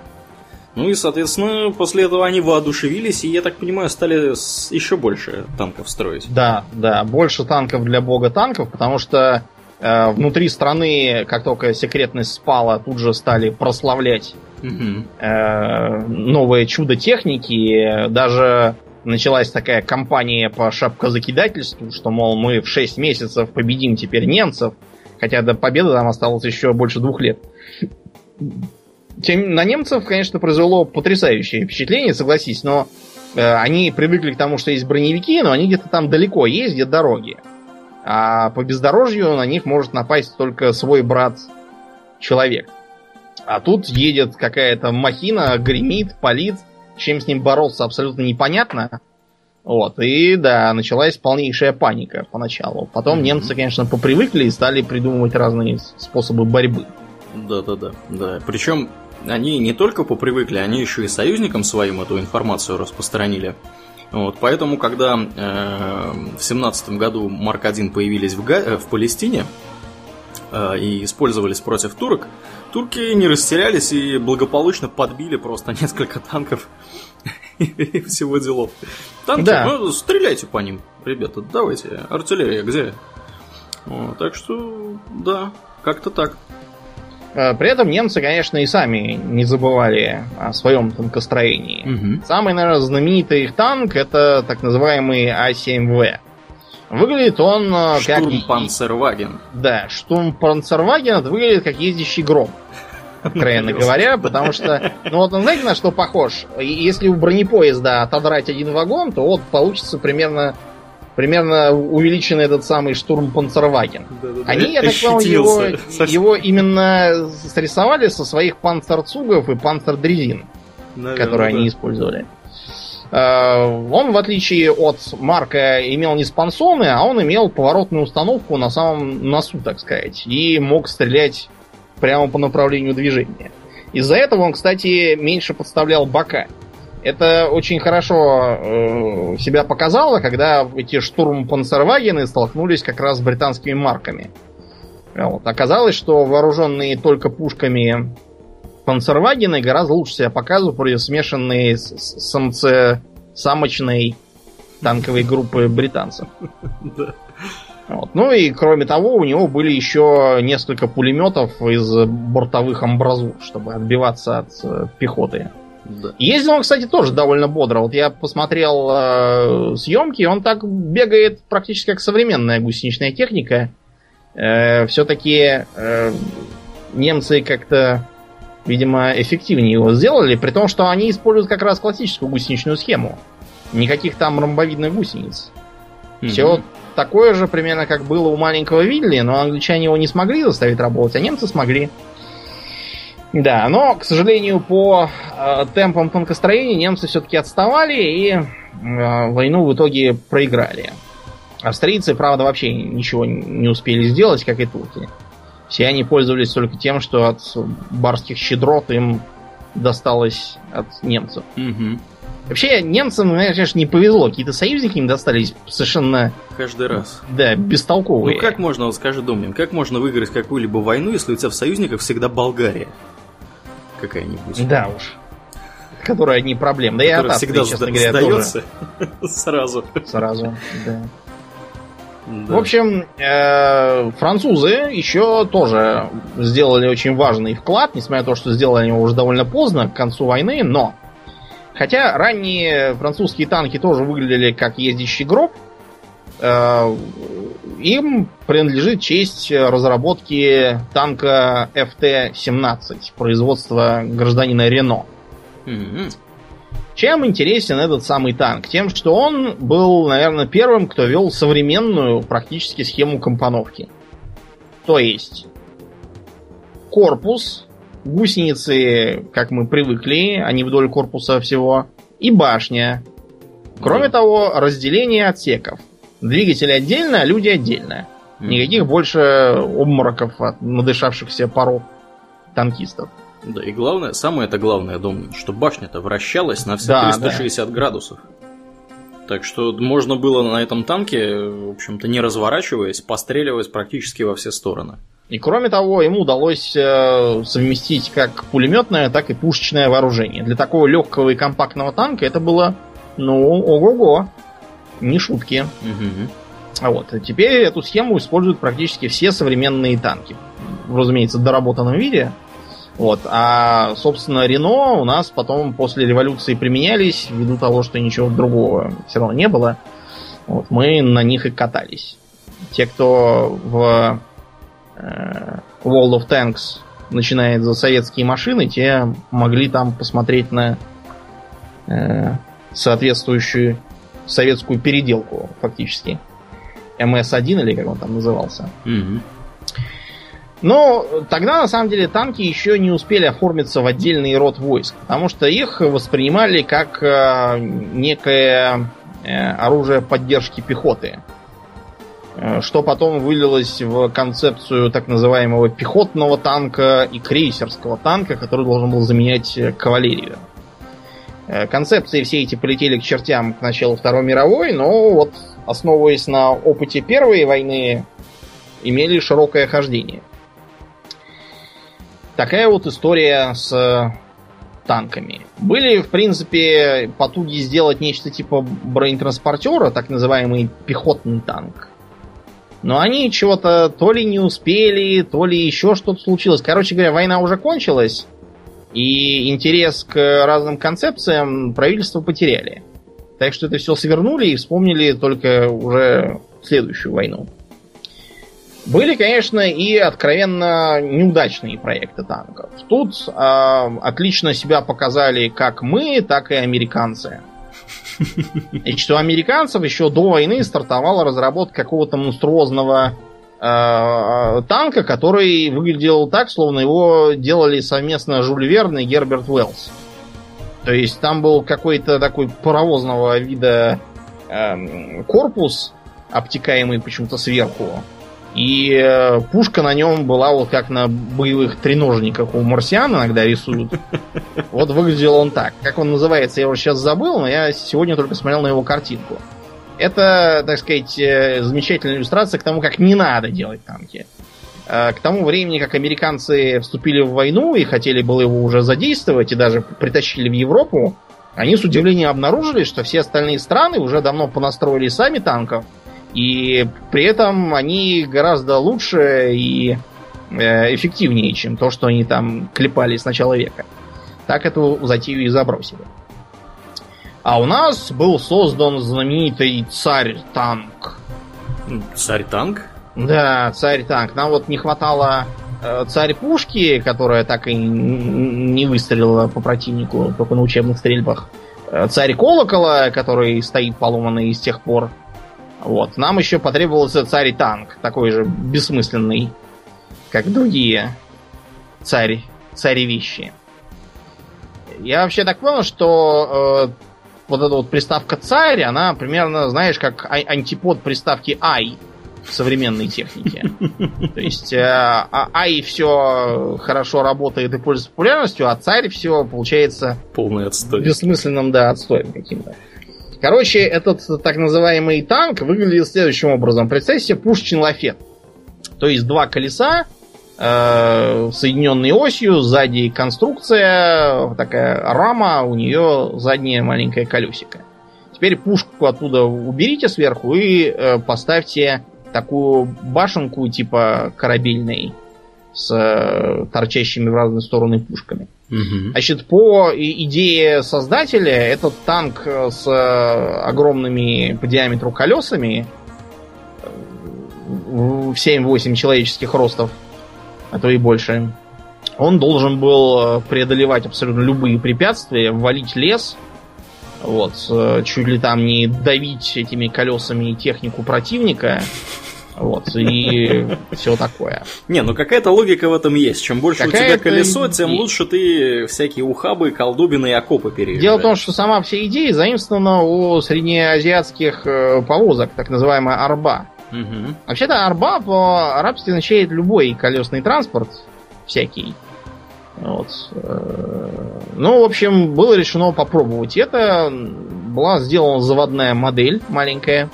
Ну и, соответственно, после этого они воодушевились, и, я так понимаю, стали еще больше танков строить. Да, да, больше танков для бога танков, потому что внутри страны, как только секретность спала, тут же стали прославлять угу. э, новое чудо техники. Даже началась такая кампания по шапкозакидательству, что, мол, мы в 6 месяцев победим теперь немцев, хотя до победы там осталось еще больше двух лет. Тем, на немцев, конечно, произвело потрясающее впечатление, согласись, но э, они привыкли к тому, что есть броневики, но они где-то там далеко ездят дороги. А по бездорожью на них может напасть только свой брат человек. А тут едет какая-то махина, гремит, палит, чем с ним бороться абсолютно непонятно. Вот, и да, началась полнейшая паника поначалу. Потом mm-hmm. немцы, конечно, попривыкли и стали придумывать разные способы борьбы. Да, да, да, да. Причем они не только попривыкли, они еще и союзникам своим эту информацию распространили. Вот, поэтому, когда э, в семнадцатом году Марк 1 появились в, Га- э, в Палестине э, и использовались против турок, турки не растерялись и благополучно подбили просто несколько танков и всего делов. Танки, да. ну, стреляйте по ним, ребята, давайте. Артиллерия где? Вот, так что, да, как-то так. Э, при этом немцы, конечно, и сами не забывали о своем танкостроении. Угу. Самый, наверное, знаменитый их танк это так называемый А7В. Выглядит он э, как... Штурмпанцерваген. Да, Штурмпанцерваген выглядит как ездящий гром. Откровенно говоря, потому что, ну вот он знаете, на что похож? Если у бронепоезда отодрать один вагон, то вот получится примерно примерно увеличенный этот самый штурм Панцерваген. Они, я так понял, его, его именно срисовали со своих панцерцугов и панцердрезин, которые да. они использовали. А, он, в отличие от Марка, имел не спансоны, а он имел поворотную установку на самом носу, так сказать, и мог стрелять прямо по направлению движения. Из-за этого он, кстати, меньше подставлял бока. Это очень хорошо э, себя показало, когда эти штурм Панцервагены столкнулись как раз с британскими марками. Вот. Оказалось, что вооруженные только пушками Панцервагены гораздо лучше себя показывают против смешанные с, с самце самочной танковой группы британцев. Вот. Ну и кроме того, у него были еще несколько пулеметов из бортовых амбразур, чтобы отбиваться от э, пехоты. Да. Ездил он, кстати, тоже довольно бодро. Вот я посмотрел э, съемки, он так бегает практически как современная гусеничная техника. Э, Все-таки э, немцы как-то, видимо, эффективнее его сделали, при том, что они используют как раз классическую гусеничную схему. Никаких там ромбовидных гусениц. Угу. Все такое же примерно, как было у маленького Вилли, но англичане его не смогли заставить работать, а немцы смогли. Да, но, к сожалению, по э, темпам танкостроения немцы все-таки отставали и э, войну в итоге проиграли. Австрийцы, правда, вообще ничего не успели сделать, как и турки. Все они пользовались только тем, что от барских щедрот им досталось от немцев. Угу. Вообще, немцам, конечно, не повезло. Какие-то союзники им достались совершенно... Каждый раз. Да, бестолковые. Ну как можно, вот скажи, Домнин, как можно выиграть какую-либо войну, если у тебя в союзниках всегда Болгария? Какая-нибудь. Да уж. Которая не проблем. Да и от всегда честно говоря, сдается сразу. Сразу, да. Да. В общем, э, французы еще тоже сделали очень важный вклад, несмотря на то, что сделали они его уже довольно поздно, к концу войны, но Хотя ранние французские танки тоже выглядели как ездящий гроб, э, им принадлежит честь разработки танка FT-17 производства гражданина Рено. Mm-hmm. Чем интересен этот самый танк? Тем, что он был, наверное, первым, кто вел современную практически схему компоновки. То есть корпус гусеницы, как мы привыкли, они вдоль корпуса всего, и башня. Кроме mm. того, разделение отсеков. Двигатели отдельно, а люди отдельно. Никаких больше обмороков от надышавшихся паров танкистов. Да, и главное, самое это главное, думаю, что башня-то вращалась на все да, 360 да. градусов. Так что можно было на этом танке, в общем-то, не разворачиваясь, постреливать практически во все стороны. И кроме того, ему удалось э, совместить как пулеметное, так и пушечное вооружение. Для такого легкого и компактного танка это было, ну, ого-го, не шутки. Угу. Вот. Теперь эту схему используют практически все современные танки. Разумеется, в доработанном виде. Вот. А, собственно, Рено у нас потом после революции применялись, ввиду того, что ничего другого все равно не было. Вот. Мы на них и катались. Те, кто в Э, World of Tanks начинает за советские машины, те могли там посмотреть на э, соответствующую советскую переделку, фактически. МС-1 или как он там назывался. Но тогда, на самом деле, танки еще не успели оформиться в отдельный род войск, потому что их воспринимали как э, некое э, оружие поддержки пехоты. Э, что потом вылилось в концепцию так называемого пехотного танка и крейсерского танка, который должен был заменять кавалерию. Э, концепции все эти полетели к чертям к началу Второй мировой, но вот основываясь на опыте Первой войны, имели широкое хождение. Такая вот история с танками. Были, в принципе, потуги сделать нечто типа бронетранспортера, так называемый пехотный танк. Но они чего-то то ли не успели, то ли еще что-то случилось. Короче говоря, война уже кончилась, и интерес к разным концепциям правительство потеряли. Так что это все свернули и вспомнили только уже следующую войну. Были, конечно, и откровенно неудачные проекты танков. Тут э, отлично себя показали как мы, так и американцы. И что у американцев еще до войны стартовала разработка какого-то монструозного танка, который выглядел так, словно его делали совместно Жюль Верн и Герберт Уэллс. То есть там был какой-то такой паровозного вида э, корпус, обтекаемый почему-то сверху. И э, пушка на нем была вот как на боевых треножниках у марсиан иногда рисуют. Вот выглядел он так. Как он называется, я его сейчас забыл, но я сегодня только смотрел на его картинку. Это, так сказать, э, замечательная иллюстрация к тому, как не надо делать танки. Э, к тому времени, как американцы вступили в войну и хотели было его уже задействовать, и даже притащили в Европу, они с удивлением обнаружили, что все остальные страны уже давно понастроили сами танков, и при этом они гораздо лучше и э, эффективнее, чем то, что они там клепали с начала века. Так эту затею и забросили. А у нас был создан знаменитый царь-танк. Царь-танк? Да, царь-танк. Нам вот не хватало э, царь-пушки, которая так и не выстрелила по противнику, только на учебных стрельбах. Э, царь-колокола, который стоит поломанный с тех пор Вот. Нам еще потребовался царь-танк, такой же бессмысленный, как другие царь, цари-вещи. Я вообще так понял, что э, вот эта вот приставка царь, она примерно, знаешь, как а- антипод приставки ай в современной технике. То есть э, а- ай все хорошо работает и пользуется популярностью, а царь все получается Полный отстой. бессмысленным, да, отстоем каким-то. Короче, этот так называемый танк выглядит следующим образом. Представьте себе пушечный лафет. То есть два колеса, э, соединенные осью, сзади конструкция, такая рама, у нее заднее маленькое колесико. Теперь пушку оттуда уберите сверху и э, поставьте такую башенку типа корабельной с э, торчащими в разные стороны пушками. Мгм. Значит, по идее создателя, этот танк э, с э, огромными по диаметру колесами э, в 7-8 человеческих ростов, а то и больше, он должен был э, преодолевать абсолютно любые препятствия, валить лес, вот, э, чуть ли там не давить этими колесами технику противника, вот, и все такое. Не, ну какая-то логика в этом есть. Чем больше у тебя колесо, тем есть. лучше ты всякие ухабы, колдобины и окопы переезжаешь. Дело в том, что сама вся идея заимствована у среднеазиатских э, повозок, так называемая арба. Вообще-то арба по-арабски означает любой колесный транспорт, всякий. Вот. э, Ну, в общем, было решено попробовать это. Была сделана заводная модель маленькая,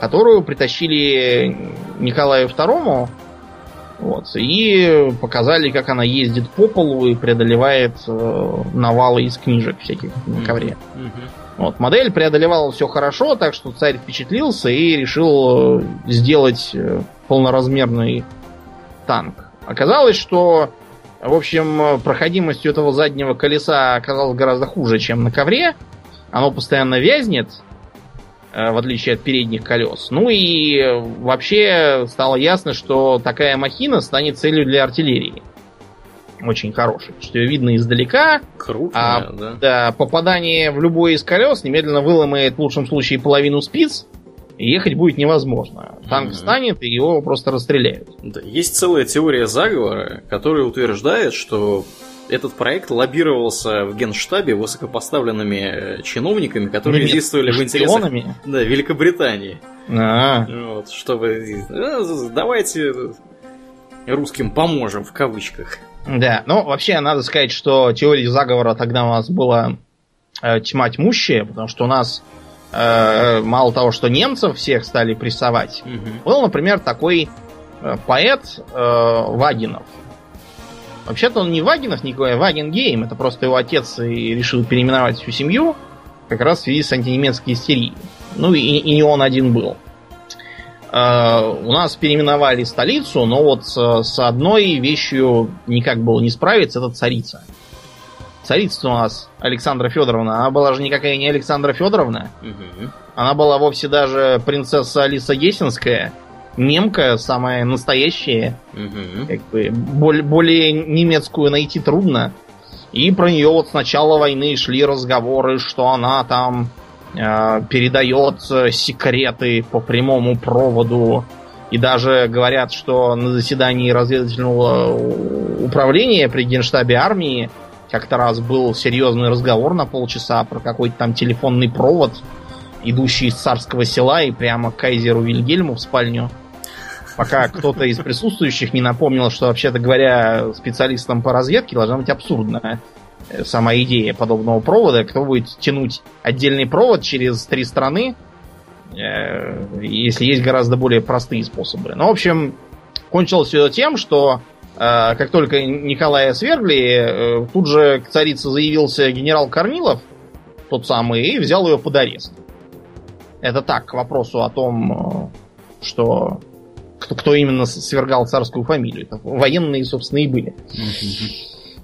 которую притащили Николаю II. Вот, и показали, как она ездит по полу и преодолевает э, навалы из книжек всяких на ковре. Мгм. Вот, модель преодолевала все хорошо, так что царь впечатлился и решил э, сделать э, полноразмерный танк. Оказалось, что, в общем, проходимость у этого заднего колеса оказалась гораздо хуже, чем на ковре. Оно постоянно вязнет, э, в отличие от передних колес. Ну и вообще стало ясно, что такая махина станет целью для артиллерии. Очень хорошей. Что ее видно издалека, Крупная, А, да. да, попадание в любой из колес немедленно выломает в лучшем случае половину спиц, и ехать будет невозможно. Танк Мгм. встанет, и его просто расстреляют. Да, Есть целая теория заговора, которая утверждает, что этот проект лоббировался в генштабе высокопоставленными э, чиновниками, которые Немец- действовали в интересах да, Великобритании. А, Вот, чтобы э, давайте русским поможем в кавычках. Да, ну вообще надо сказать, что теории заговора тогда у нас была э, тьма тьмущая, потому что у нас э, мало того, что немцев всех стали прессовать, Мгм. Был, например, такой э, поэт э, Вагинов. Вообще-то он не Вагинов никакой, а Вагенгейм. Это просто его отец и решил переименовать всю семью, как раз в связи с антинемецкой истерией. Ну и, и не он один был. Э, у нас переименовали столицу, но вот с, с одной вещью никак было не справиться, это царица. Царица у нас Александра Федоровна, она была же никакая не Александра Федоровна, Мгм. она была вовсе даже принцесса Алиса Гессенская, немка, самая настоящая, Мгм. как бы боль- более немецкую найти трудно. И про нее вот с начала войны шли разговоры, что она там передает э, секреты по прямому проводу. И даже говорят, что на заседании разведывательного управления при генштабе армии как-то раз был серьезный разговор на полчаса про какой-то там телефонный провод, идущий из царского села и прямо к кайзеру Вильгельму в спальню. Пока кто-то из присутствующих не напомнил, что, вообще-то говоря, специалистам по разведке должна быть абсурдная сама идея подобного провода. Кто будет тянуть отдельный провод через три страны, э, если есть гораздо более простые способы. Ну, в общем, кончилось все тем, что э, как только Николая свергли, э, тут же к царице заявился генерал Корнилов, тот самый, и взял ее под арест. Это так, к вопросу о том, что кто, именно свергал царскую фамилию. Это военные, собственно, и были.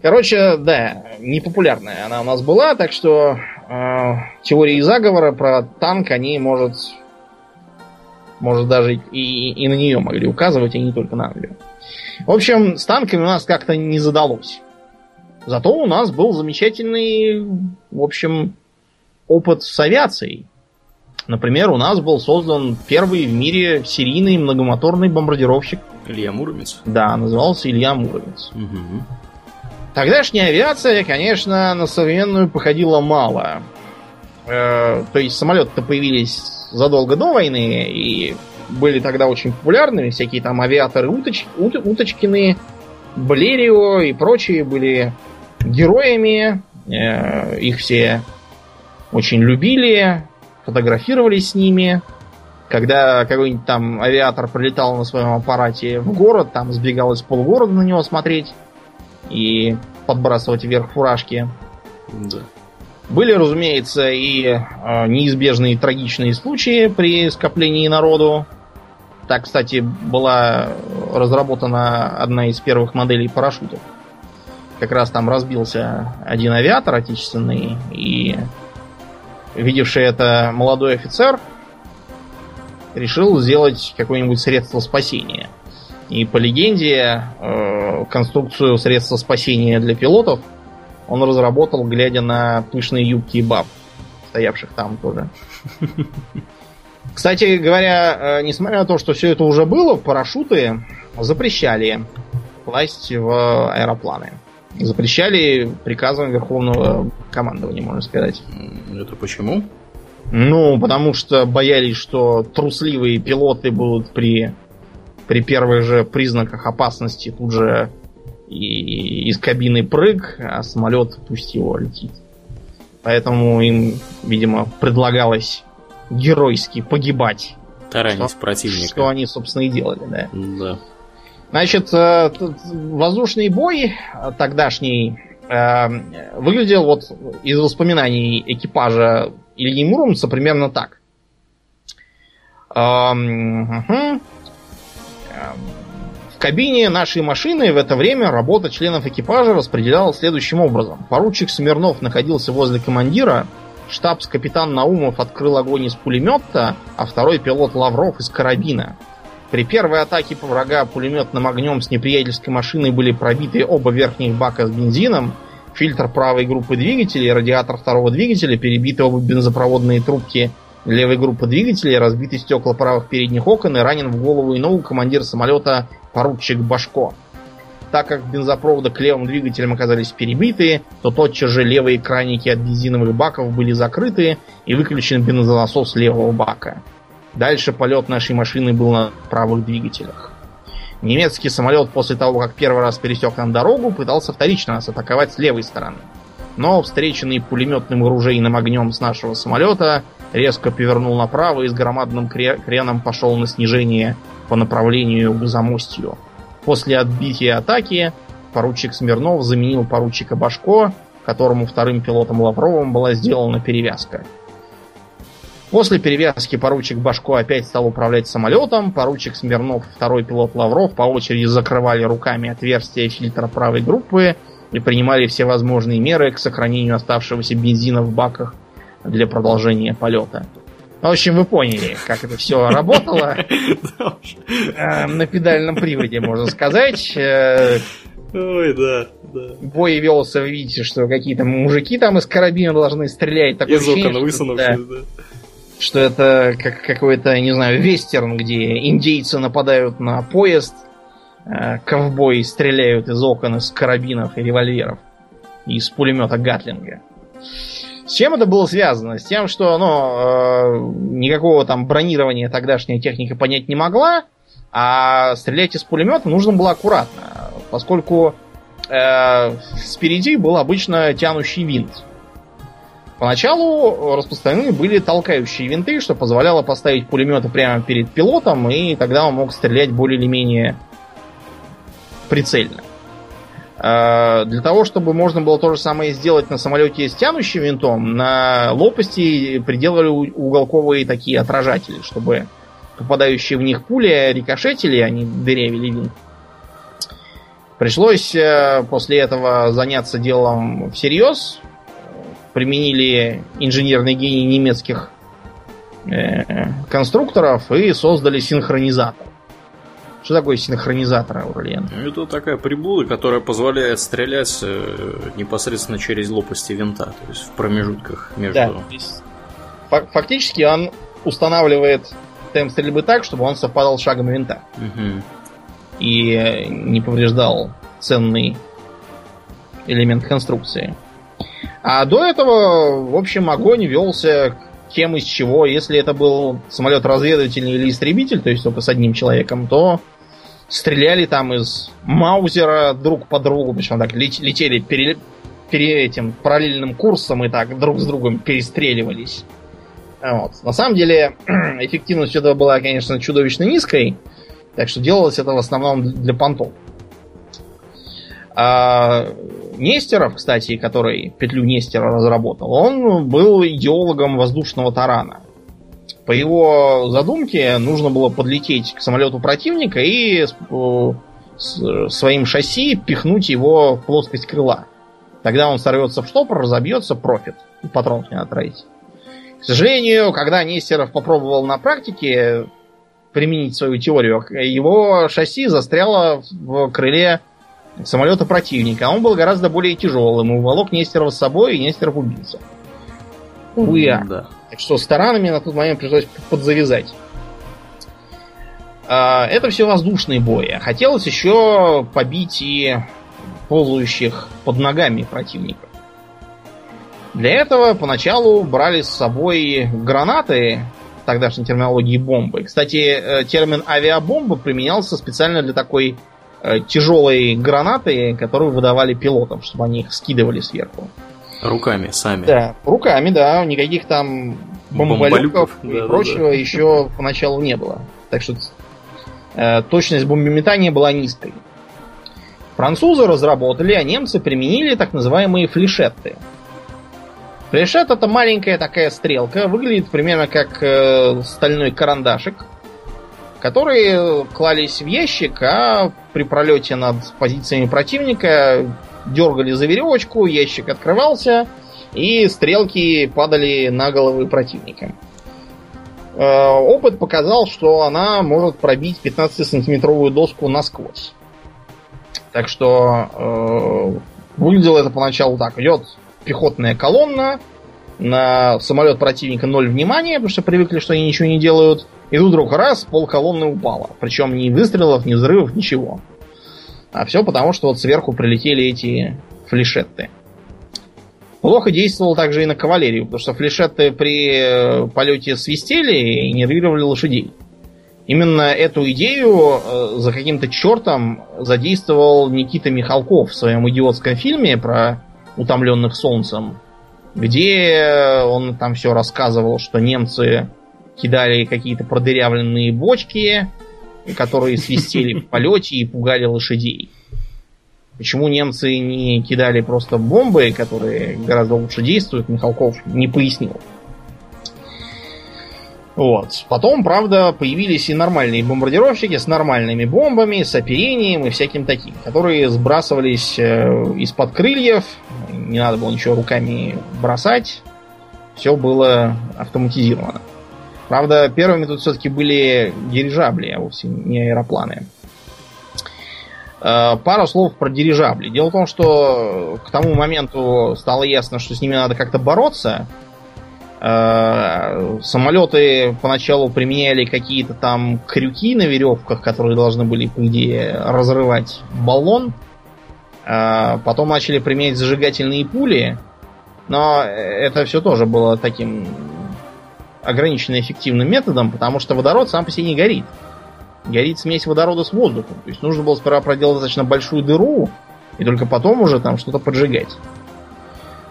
Короче, да, непопулярная она у нас была, так что э, теории заговора про танк, они, может, может даже и, и на нее могли указывать, и не только на Англию. В общем, с танками у нас как-то не задалось. Зато у нас был замечательный, в общем, опыт с авиацией. Например, у нас был создан первый в мире серийный многомоторный бомбардировщик. Илья Муромец? Да, назывался Илья Муромец. Угу. Тогдашняя авиация, конечно, на современную походила мало. Э, то есть самолеты-то появились задолго до войны и были тогда очень популярными. Всякие там авиаторы уточ, ут, Уточкины, Блерио и прочие были героями. Э, их все очень любили, фотографировались с ними. Когда какой-нибудь там авиатор прилетал на своем аппарате в город, там сбегал из полгорода на него смотреть и подбрасывать вверх фуражки. Да. Были, разумеется, и э, неизбежные трагичные случаи при скоплении народу. Так, кстати, была разработана одна из первых моделей парашютов. Как раз там разбился один авиатор отечественный, и видевший это молодой офицер решил сделать какое-нибудь средство спасения. И по легенде, э, конструкцию средства спасения для пилотов он разработал, глядя на пышные юбки и баб, стоявших там тоже. Кстати говоря, э, несмотря на то, что все это уже было, парашюты запрещали класть в аэропланы. Запрещали приказом Верховного командования, можно сказать. Это почему? Ну, потому что боялись, что трусливые пилоты будут при, при первых же признаках опасности тут же и из кабины прыг, а самолет пусть его летит. Поэтому им, видимо, предлагалось геройски погибать. Таранить что, противника. Что они, собственно, и делали, да. Да. Значит, э, воздушный бой тогдашний э, выглядел вот из воспоминаний экипажа Ильи Муромца примерно так. В кабине нашей машины в это время работа членов экипажа распределялась следующим образом. Поручик Смирнов находился возле командира, штабс-капитан Наумов открыл огонь из пулемета, а второй пилот Лавров из карабина. При первой атаке по врага пулеметным огнем с неприятельской машиной были пробиты оба верхних бака с бензином, фильтр правой группы двигателей, радиатор второго двигателя, перебиты оба бензопроводные трубки левой группы двигателей, разбиты стекла правых передних окон и ранен в голову и ногу командир самолета поручик Башко. Так как бензопроводы к левым двигателям оказались перебиты, то тотчас же левые краники от бензиновых баков были закрыты и выключен бензонасос левого бака. Дальше полет нашей машины был на правых двигателях. Немецкий самолет после того, как первый раз пересек нам дорогу, пытался вторично нас атаковать с левой стороны. Но встреченный пулеметным оружейным огнем с нашего самолета резко повернул направо и с громадным креном пошел на снижение по направлению к замостью. После отбития атаки поручик Смирнов заменил поручика Башко, которому вторым пилотом Лавровым была сделана перевязка. После перевязки поручик Башко опять стал управлять самолетом. Поручик Смирнов, второй пилот Лавров по очереди закрывали руками отверстия фильтра правой группы и принимали все возможные меры к сохранению оставшегося бензина в баках для продолжения полета. В общем, вы поняли, как это все работало. Э, на педальном приводе, можно сказать. Э, Ой, да, да. Бой велся, вы видите, что какие-то мужики там из карабина должны стрелять. Такое из окон высунувшись, да что это как какой-то, не знаю, вестерн, где индейцы нападают на поезд, ковбои стреляют из окон из карабинов и револьверов, и из пулемета Гатлинга. С чем это было связано? С тем, что ну, э, никакого там бронирования тогдашняя техника понять не могла, а стрелять из пулемета нужно было аккуратно, поскольку э, спереди был обычно тянущий винт. Поначалу распространены были толкающие винты, что позволяло поставить пулеметы прямо перед пилотом, и тогда он мог стрелять более или менее прицельно. А, для того, чтобы можно было то же самое сделать на самолете с тянущим винтом, на лопасти приделали уголковые такие отражатели, чтобы попадающие в них пули рикошетили, они дырявили винт. Пришлось э, после этого заняться делом всерьез, применили инженерный гений немецких э, конструкторов и создали синхронизатор. Что такое синхронизатор, Аурлиен? Это такая приблуда, которая позволяет стрелять э, непосредственно через лопасти винта, то есть в промежутках между... Да, фактически он устанавливает темп стрельбы так, чтобы он совпадал с шагом винта. Мгм. и не повреждал ценный элемент конструкции. А до этого, в общем, огонь велся кем из чего. Если это был самолет разведывательный или истребитель, то есть только с одним человеком, то стреляли там из маузера друг по другу, причем так лет- летели пере, пере- этим параллельным курсом и так друг с другом перестреливались. Вот. На самом деле, эффективность этого была, конечно, чудовищно низкой, так что делалось это в основном для понтов. А Нестеров, кстати, который петлю Нестера разработал, он был идеологом воздушного тарана. По его задумке нужно было подлететь к самолету противника и э, своим шасси пихнуть его в плоскость крыла. Тогда он сорвется в штопор, разобьется, профит. И патронов не отравить. К сожалению, когда Нестеров попробовал на практике применить свою теорию, его шасси застряло в крыле самолета противника. А он был гораздо более тяжелым. Уволок Нестерова с собой, и Нестеров убился. Ах. Да. Так что с таранами на тот момент пришлось подзавязать. А, Это все воздушные бои. Хотелось еще побить и ползающих под ногами противников. Для этого поначалу брали с собой гранаты, тогдашней терминологии бомбы. Кстати, э, термин авиабомба применялся специально для такой э, тяжелой гранаты, которую выдавали пилотам, чтобы они их скидывали сверху. Руками сами. Да, руками, да, никаких там бомболюков Бомболюков, и да-да-да. прочего еще поначалу не было. Так что э, точность бомбометания была низкой. Французы разработали, а немцы применили так называемые флешетты. Флешет это маленькая такая стрелка, выглядит примерно как э, стальной карандашик, которые клались в ящик, а при пролете над позициями противника дергали за веревочку, ящик открывался, и стрелки падали на головы противника. Э, Опыт показал, что она может пробить 15-сантиметровую доску насквозь. Так что э, выглядело это поначалу так. Идет пехотная колонна, на самолет противника ноль внимания, потому что привыкли, что они ничего не делают. И тут вдруг раз, пол колонны упало. Причем ни выстрелов, ни взрывов, ничего. А все потому, что вот сверху прилетели эти флешетты. Плохо действовал также и на кавалерию, потому что флешетты при э, полете свистели и нервировали лошадей. Именно эту идею э, за каким-то чертом задействовал Никита Михалков в своем идиотском фильме про утомленных солнцем, где он там все рассказывал, что немцы кидали какие-то продырявленные бочки, которые свистели в полете и пугали лошадей. Почему немцы не кидали просто бомбы, которые гораздо лучше действуют, Михалков не пояснил. Вот. Потом, правда, появились и нормальные бомбардировщики с нормальными бомбами, с оперением и всяким таким, которые сбрасывались э, из-под крыльев, не надо было ничего руками бросать, все было автоматизировано. Правда, первыми тут все-таки были дирижабли, а вовсе не аэропланы. Э, Пару слов про дирижабли. Дело в том, что к тому моменту стало ясно, что с ними надо как-то бороться. Э, Самолеты поначалу применяли какие-то там крюки на веревках, которые должны были, по идее, разрывать баллон. Э, Потом начали применять зажигательные пули. Но это все тоже было таким ограниченно эффективным методом, потому что водород сам по себе не горит. Горит смесь водорода с воздухом. То есть нужно было сперва проделать достаточно большую дыру, и только потом уже там что-то поджигать.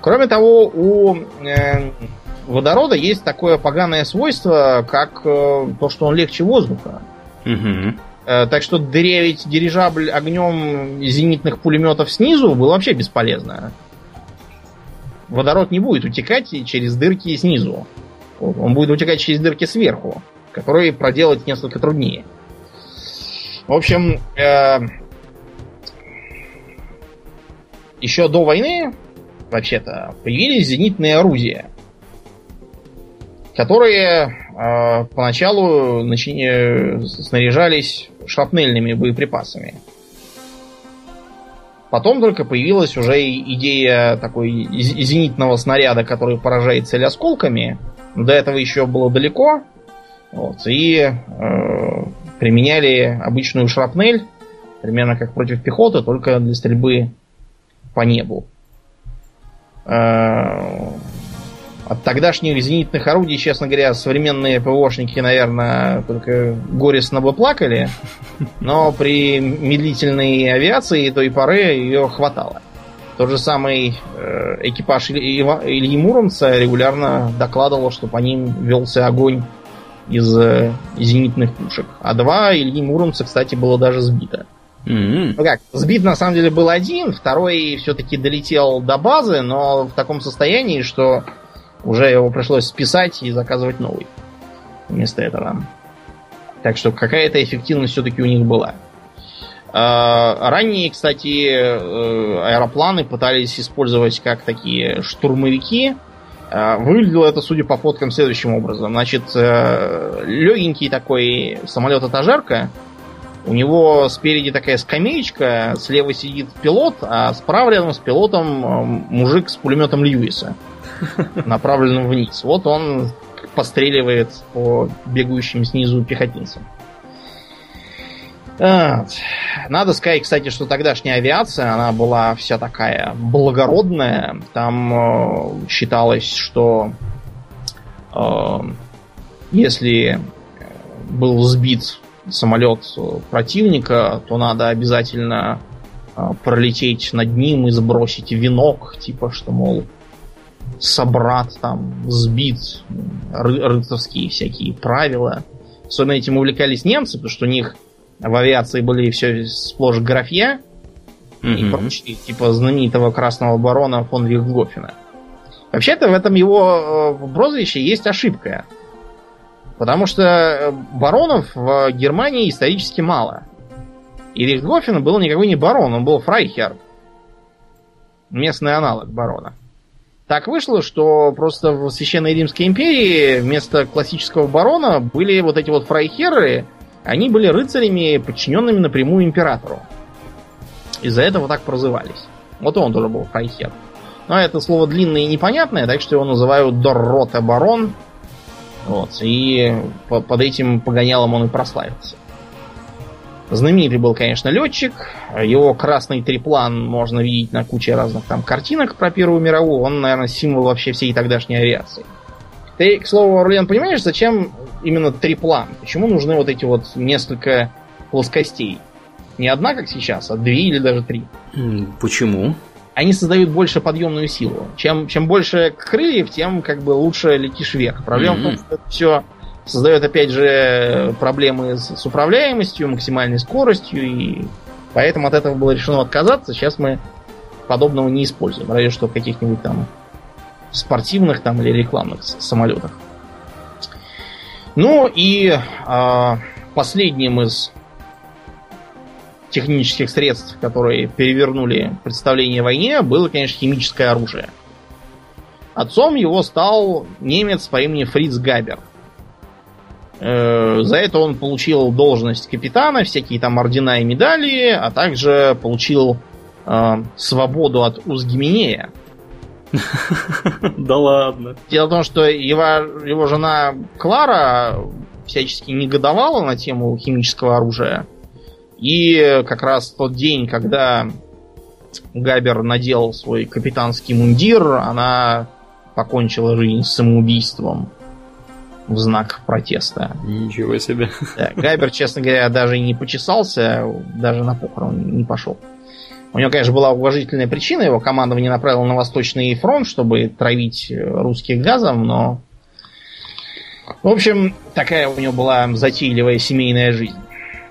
Кроме того, у э, водорода есть такое поганое свойство, как э, то, что он легче воздуха. Мгм. Э, так что дырявить дирижабль огнем зенитных пулеметов снизу было вообще бесполезно. Водород не будет утекать через дырки снизу. Он будет утекать через дырки сверху, которые проделать несколько труднее. В общем, э, еще до войны, вообще-то, появились зенитные орудия, которые э, поначалу начи- снаряжались шрапнельными боеприпасами. Потом только появилась уже идея такой зенитного снаряда, который поражает цель осколками. До этого еще было далеко. Вот, и э, применяли обычную шрапнель, примерно как против пехоты, только для стрельбы по небу. Э, от тогдашних зенитных орудий, честно говоря, современные ПВОшники, наверное, только горестно бы плакали, но при медлительной авиации той поры ее хватало. Тот же самый э, экипаж Ильи Муромца регулярно докладывал, что по ним велся огонь из э, зенитных пушек. А два Ильи Муромца, кстати, было даже сбито. Mm-hmm. Ну как, сбит на самом деле был один, второй все-таки долетел до базы, но в таком состоянии, что уже его пришлось списать и заказывать новый вместо этого. Так что какая-то эффективность все-таки у них была. А, ранние, кстати, э, аэропланы пытались использовать как такие штурмовики. А, выглядело это, судя по фоткам, следующим образом. Значит, э, легенький такой самолет-этажерка. У него спереди такая скамеечка, слева сидит пилот, а справа рядом с пилотом э, мужик с пулеметом Льюиса, направленным вниз. Вот он постреливает по бегающим снизу пехотинцам. Надо сказать, кстати, что тогдашняя авиация, она была вся такая благородная. Там э, считалось, что э, если был сбит самолет противника, то надо обязательно э, пролететь над ним и сбросить венок, типа что, мол, собрат там сбит, ры- рыцарские всякие правила. Особенно этим увлекались немцы, потому что у них в авиации были все сплошь графья mm-hmm. и прочие, типа знаменитого красного барона фон Рихтгофена. Вообще-то в этом его э, прозвище есть ошибка. Потому что э, баронов в Германии исторически мало. И Рихтгофен был никакой не барон, он был фрайхер. Местный аналог барона. Так вышло, что просто в Священной Римской империи вместо классического барона были вот эти вот фрайхеры, они были рыцарями, подчиненными напрямую императору. Из-за этого так прозывались. Вот он тоже был фрайхер. Но это слово длинное и непонятное, так что его называют Доррота Барон. Вот, и под этим погонялом он и прославился. Знаменитый был, конечно, летчик. Его красный триплан можно видеть на куче разных там картинок про Первую мировую. Он, наверное, символ вообще всей тогдашней авиации. Ты, к слову, Орлен, понимаешь, зачем именно триплан? Почему нужны вот эти вот несколько плоскостей? Не одна, как сейчас, а две или даже три. Почему? Они создают больше подъемную силу. Чем, чем больше крыльев, тем как бы лучше летишь вверх. Проблема mm-hmm. в том, что это все создает, опять же, проблемы с, с управляемостью, максимальной скоростью, и поэтому от этого было решено отказаться. Сейчас мы подобного не используем, разве что в каких-нибудь там спортивных там или рекламных самолетах. Ну и э, последним из технических средств, которые перевернули представление о войне, было, конечно, химическое оружие. Отцом его стал немец по имени Фриц Габер. Э, за это он получил должность капитана, всякие там ордена и медали, а также получил э, свободу от Узгименея, Да ладно. Дело в том, что его, его жена Клара всячески негодовала на тему химического оружия. И как раз тот день, когда Габер надел свой капитанский мундир, она покончила жизнь самоубийством в знак протеста. Ничего себе. Да, Габер, честно говоря, даже и не почесался, даже на похорон не пошел. У него, конечно, была уважительная причина, его командование направило на Восточный фронт, чтобы травить э, русских газом, но... В общем, такая у него была затейливая семейная жизнь.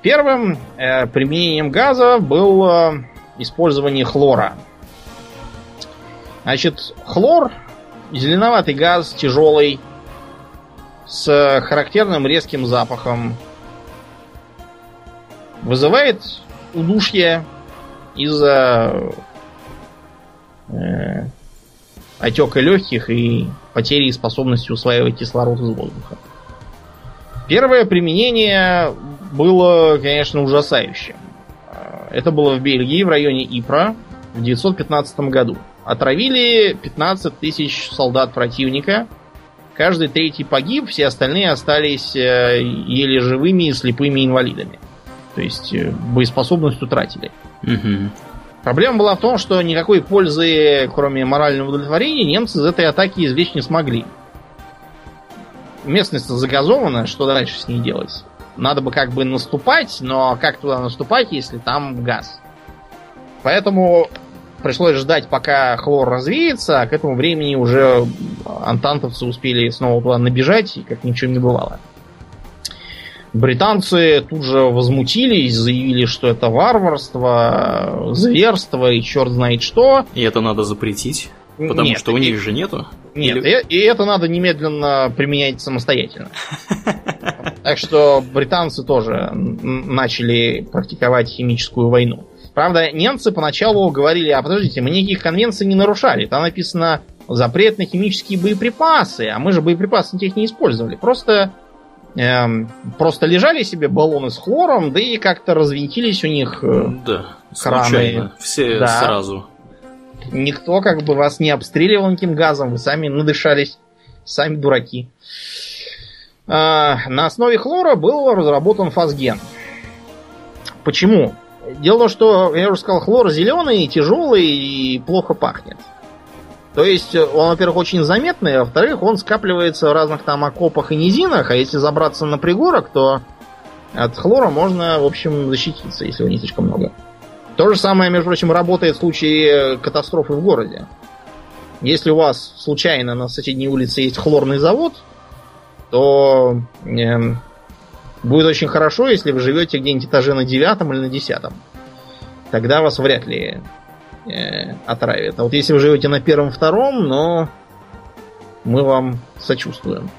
Первым э, применением газа было э, использование хлора. Значит, хлор, зеленоватый газ, тяжелый, с характерным резким запахом, вызывает удушье из-за э, отека легких и потери способности усваивать кислород из воздуха. Первое применение было, конечно, ужасающим. Это было в Бельгии, в районе Ипра, в 1915 году. Отравили 15 тысяч солдат противника каждый третий погиб, все остальные остались э, еле живыми и слепыми инвалидами. То есть э, боеспособность утратили. Угу. Проблема была в том, что никакой пользы, кроме морального удовлетворения, немцы из этой атаки извлечь не смогли. Местность загазована, что дальше с ней делать? Надо бы как бы наступать, но как туда наступать, если там газ? Поэтому пришлось ждать, пока хлор развеется, а к этому времени уже антантовцы успели снова туда набежать, и как ничего не бывало. Британцы тут же возмутились, заявили, что это варварство, зверство и черт знает что. И это надо запретить, потому Нет, что у и- них же нету. Нет, Или- и, и это надо немедленно применять самостоятельно. Так что британцы тоже начали практиковать химическую войну. Правда, немцы поначалу говорили, а подождите, мы никаких конвенций не нарушали. Там написано запрет на химические боеприпасы, а мы же боеприпасы тех не использовали. Просто, эм, просто лежали себе баллоны с хлором, да и как-то развинтились у них. э, Да, краны. случайно. Все Да. сразу. Никто как бы вас не обстреливал никаким газом, вы сами надышались, сами дураки. А, на основе хлора был разработан фазген. Почему? Дело в том, что, я уже сказал, хлор зеленый, тяжелый и плохо пахнет. То есть он, во-первых, очень заметный, а во-вторых, он скапливается в разных там окопах и низинах, а если забраться на пригорок, то от хлора можно, в общем, защититься, если его не слишком много. То же самое, между прочим, работает в случае катастрофы в городе. Если у вас случайно на соседней улице есть хлорный завод, то эм, будет очень хорошо, если вы живете где-нибудь этаже на девятом или на десятом. Тогда вас вряд ли э, отравят. А вот если вы живете на первом-втором, но мы вам сочувствуем.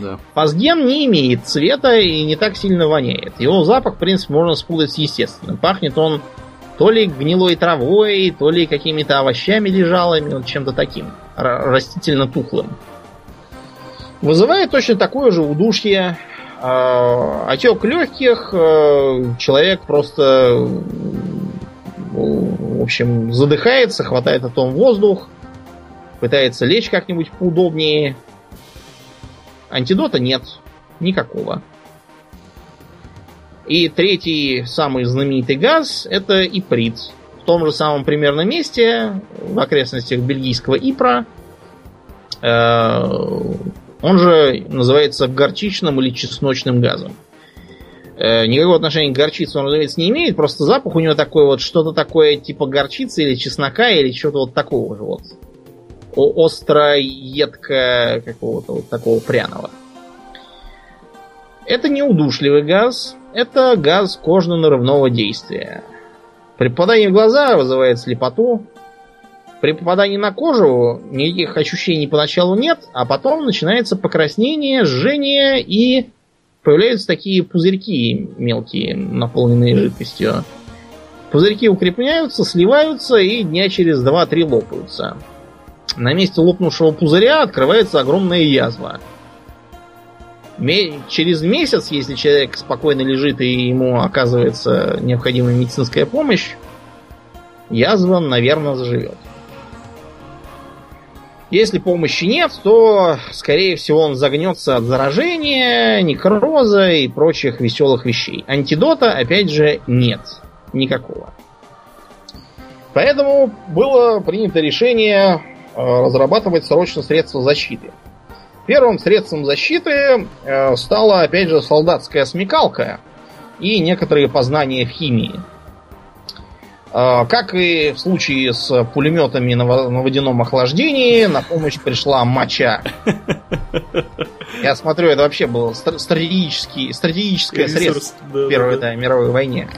Да. Фазген не имеет цвета и не так сильно воняет. Его запах, в принципе, можно спутать с естественным. Пахнет он то ли гнилой травой, то ли какими-то овощами лежалыми, вот чем-то таким, растительно-тухлым. Вызывает точно такое же удушье, э, отек легких, э, человек просто, в общем, задыхается, хватает о том воздух, пытается лечь как-нибудь поудобнее, Антидота нет. Никакого. И третий, самый знаменитый газ, это иприт. В том же самом примерно месте, в окрестностях бельгийского Ипра, э, он же называется горчичным или чесночным газом. Э, Никакого отношения к горчице он, разумеется, не имеет, просто запах у него такой вот, что-то такое типа горчицы или чеснока, или что-то вот такого же вот. О- остро-едко какого-то вот такого пряного. Это не удушливый газ, это газ кожно-нарывного действия. При попадании в глаза вызывает слепоту. При попадании на кожу никаких ощущений поначалу нет, а потом начинается покраснение, жжение и появляются такие пузырьки мелкие, наполненные жидкостью. Пузырьки укрепляются, сливаются и дня через 2-3 лопаются. На месте лопнувшего пузыря открывается огромная язва. Через месяц, если человек спокойно лежит и ему оказывается необходимая медицинская помощь, язва, наверное, заживет. Если помощи нет, то, скорее всего, он загнется от заражения, некроза и прочих веселых вещей. Антидота, опять же, нет. Никакого. Поэтому было принято решение э, разрабатывать срочно средства защиты. Первым средством защиты э, стала, опять же, солдатская смекалка и некоторые познания в химии. Э, Как и в случае с пулеметами на во- на водяном охлаждении, на помощь пришла моча. Я смотрю, это вообще было стра- стратегический, стратегическое средство в Первой да, мировой войне.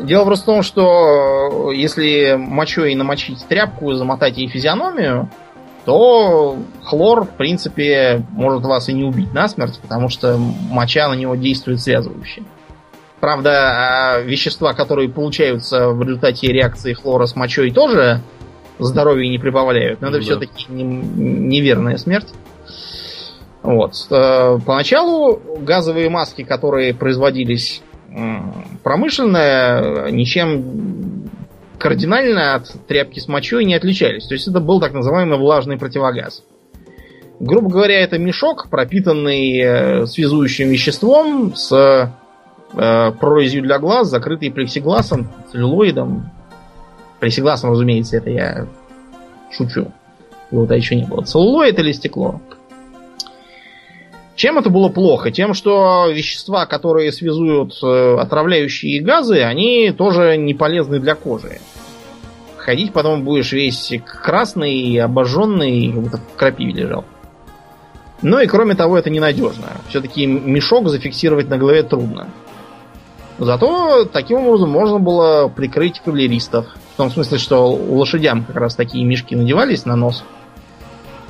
Дело просто в том, что э, если мочой намочить тряпку и замотать ей физиономию, то хлор, в принципе, может вас и не убить насмерть, потому что моча на него действует связывающе. Правда, а вещества, которые получаются в результате реакции хлора с мочой, тоже здоровья не прибавляют. Но это Да. все-таки неверная смерть. Вот. Э, Поначалу газовые маски, которые производились промышленно, ничем кардинально от тряпки с мочой не отличались. То есть это был так называемый влажный противогаз. Грубо говоря, это мешок, пропитанный э, связующим веществом с э, прорезью для глаз, закрытый плексигласом, целлюлоидом. Плексигласом, разумеется, это я шучу. Его-то еще не было. Целлулоид или стекло? Чем это было плохо? Тем, что вещества, которые связуют э, отравляющие газы, они тоже не полезны для кожи. Ходить потом будешь весь красный, обожженный, как будто в крапиве лежал. Ну и кроме того, это ненадежно. Все-таки мешок зафиксировать на голове трудно. Зато таким образом можно было прикрыть кавалеристов. В том смысле, что лошадям как раз такие мешки надевались на нос.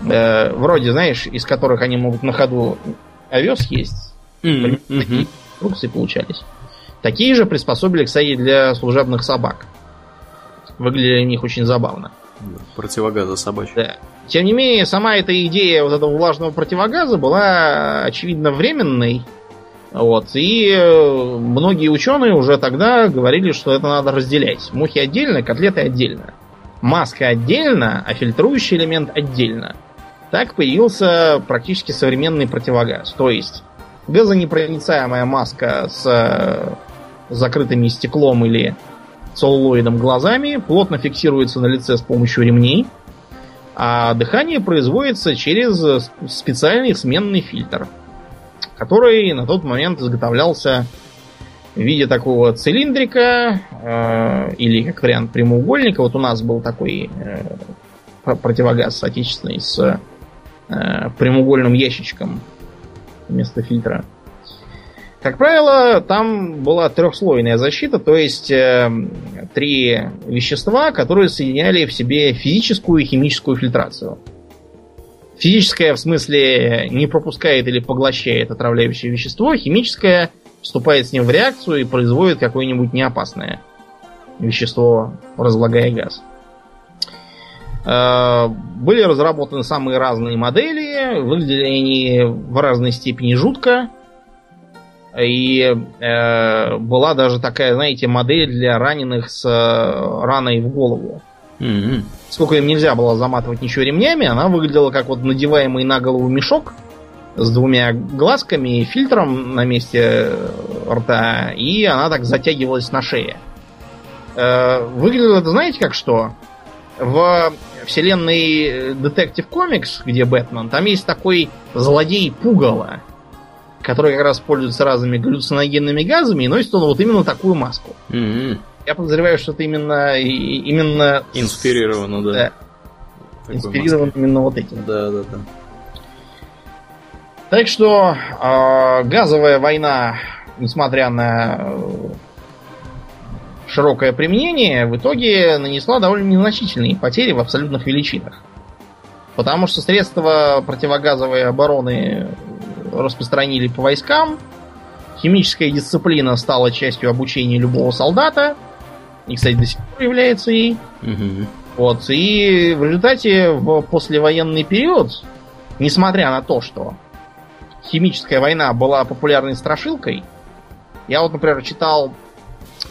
Э, вроде, знаешь, из которых они могут на ходу овес есть. Mm-hmm. Такие инструкции получались. Такие же приспособили, кстати, для служебных собак. Выглядели у них очень забавно. Противогаза собачья. Да. Тем не менее, сама эта идея вот этого влажного противогаза была, очевидно, временной. Вот. И э, многие ученые уже тогда говорили, что это надо разделять. Мухи отдельно, котлеты отдельно. Маска отдельно, а фильтрующий элемент отдельно. Так появился практически современный противогаз. То есть газонепроницаемая маска с э, закрытыми стеклом или целлулоидом глазами плотно фиксируется на лице с помощью ремней, а дыхание производится через специальный сменный фильтр, который на тот момент изготовлялся в виде такого цилиндрика э, или как вариант прямоугольника. Вот у нас был такой э, противогаз отечественный с Э, прямоугольным ящичком вместо фильтра. Как правило, там была трехслойная защита, то есть э, три вещества, которые соединяли в себе физическую и химическую фильтрацию. Физическая в смысле не пропускает или поглощает отравляющее вещество, химическая вступает с ним в реакцию и производит какое-нибудь неопасное вещество, разлагая газ. Э, были разработаны самые разные модели, выглядели они в разной степени жутко. И э, была даже такая, знаете, модель для раненых с э, раной в голову. Mm-hmm. Сколько им нельзя было заматывать ничего ремнями, она выглядела как вот надеваемый на голову мешок с двумя глазками и фильтром на месте э, рта, и она так затягивалась на шее. Э, выглядело это, знаете, как что? В вселенной Detective Comics, где Бэтмен, там есть такой злодей Пугало, который как раз пользуется разными галлюциногенными газами, и носит он вот именно такую маску. Mm-hmm. Я подозреваю, что это именно... именно Инспирировано, да. да. Инспирировано именно вот этим. Да, да, да. Так что э, газовая война, несмотря на широкое применение в итоге нанесла довольно незначительные потери в абсолютных величинах. Потому что средства противогазовой обороны распространили по войскам, химическая дисциплина стала частью обучения любого солдата, и, кстати, до сих пор является ей. Угу. Вот, и в результате в послевоенный период, несмотря на то, что химическая война была популярной страшилкой, я вот, например, читал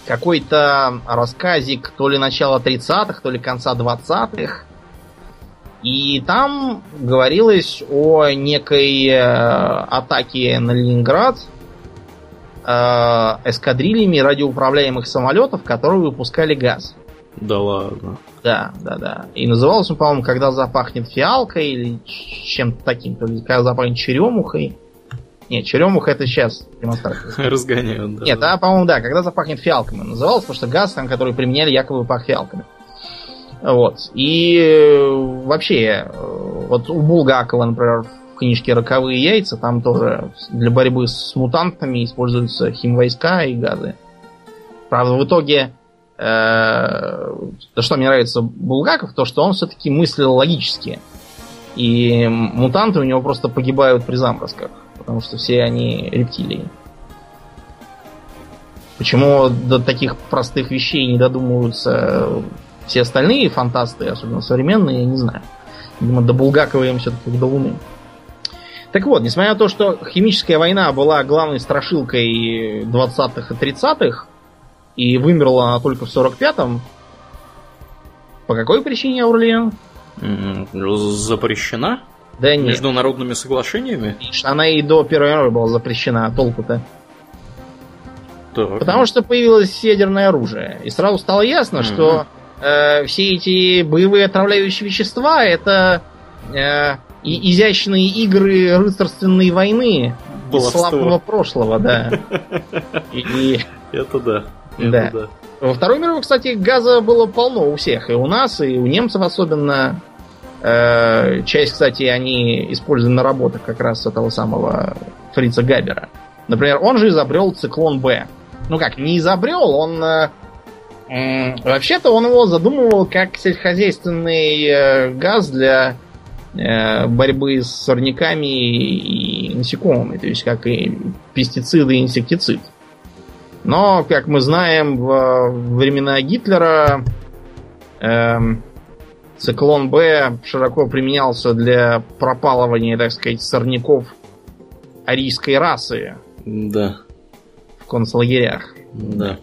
какой-то рассказик то ли начала 30-х, то ли конца 20-х. И там говорилось о некой э, атаке на Ленинград эскадрильями радиоуправляемых самолетов, которые выпускали газ. Да ладно. Да, да, да. И назывался он, по-моему, когда запахнет фиалкой или чем-то таким, то ли когда запахнет черемухой. Нет, черемуха это сейчас демонстрация. Разгоняют, да. Нет, а, по-моему, да, когда запахнет фиалками называлось, потому что газ, там, который применяли, якобы пах фиалками. Вот. И э, вообще, э, вот у Булгакова, например, книжке «Роковые яйца», там тоже для борьбы с мутантами используются химвойска и газы. Правда, в итоге, э, то, что мне нравится Булгаков, то, что он все-таки мыслил логически. И мутанты у него просто погибают при заморозках потому что все они рептилии. Почему до таких простых вещей не додумываются все остальные фантасты, особенно современные, я не знаю. Видимо, до Булгакова им все-таки до Луны. Так вот, несмотря на то, что химическая война была главной страшилкой 20-х и 30-х, и вымерла она только в 45-м, по какой причине, Аурлиен? Запрещена? Да нет. Международными соглашениями? Она и до Первой мировой была запрещена, а толку-то. Так. Потому что появилось ядерное оружие. И сразу стало ясно, Мгм. что э, все эти боевые отравляющие вещества это э, и- изящные игры рыцарственной войны из Баловство. славного прошлого, да. И Это да. Это Да. да. во Второй мировой, кстати, газа было полно у всех. И у нас, и у немцев особенно. Э, часть, кстати, они использовали на работах как раз этого самого Фрица Габера. Например, он же изобрел циклон Б. Ну как, не изобрел, он... э, Вообще-то он его задумывал как сельскохозяйственный э, газ для борьбы с сорняками и насекомыми, то есть как и пестициды и инсектицид. Но, как мы знаем, во времена Гитлера эм, циклон Б широко применялся для пропалывания, так сказать, сорняков арийской расы Да. в концлагерях. Да.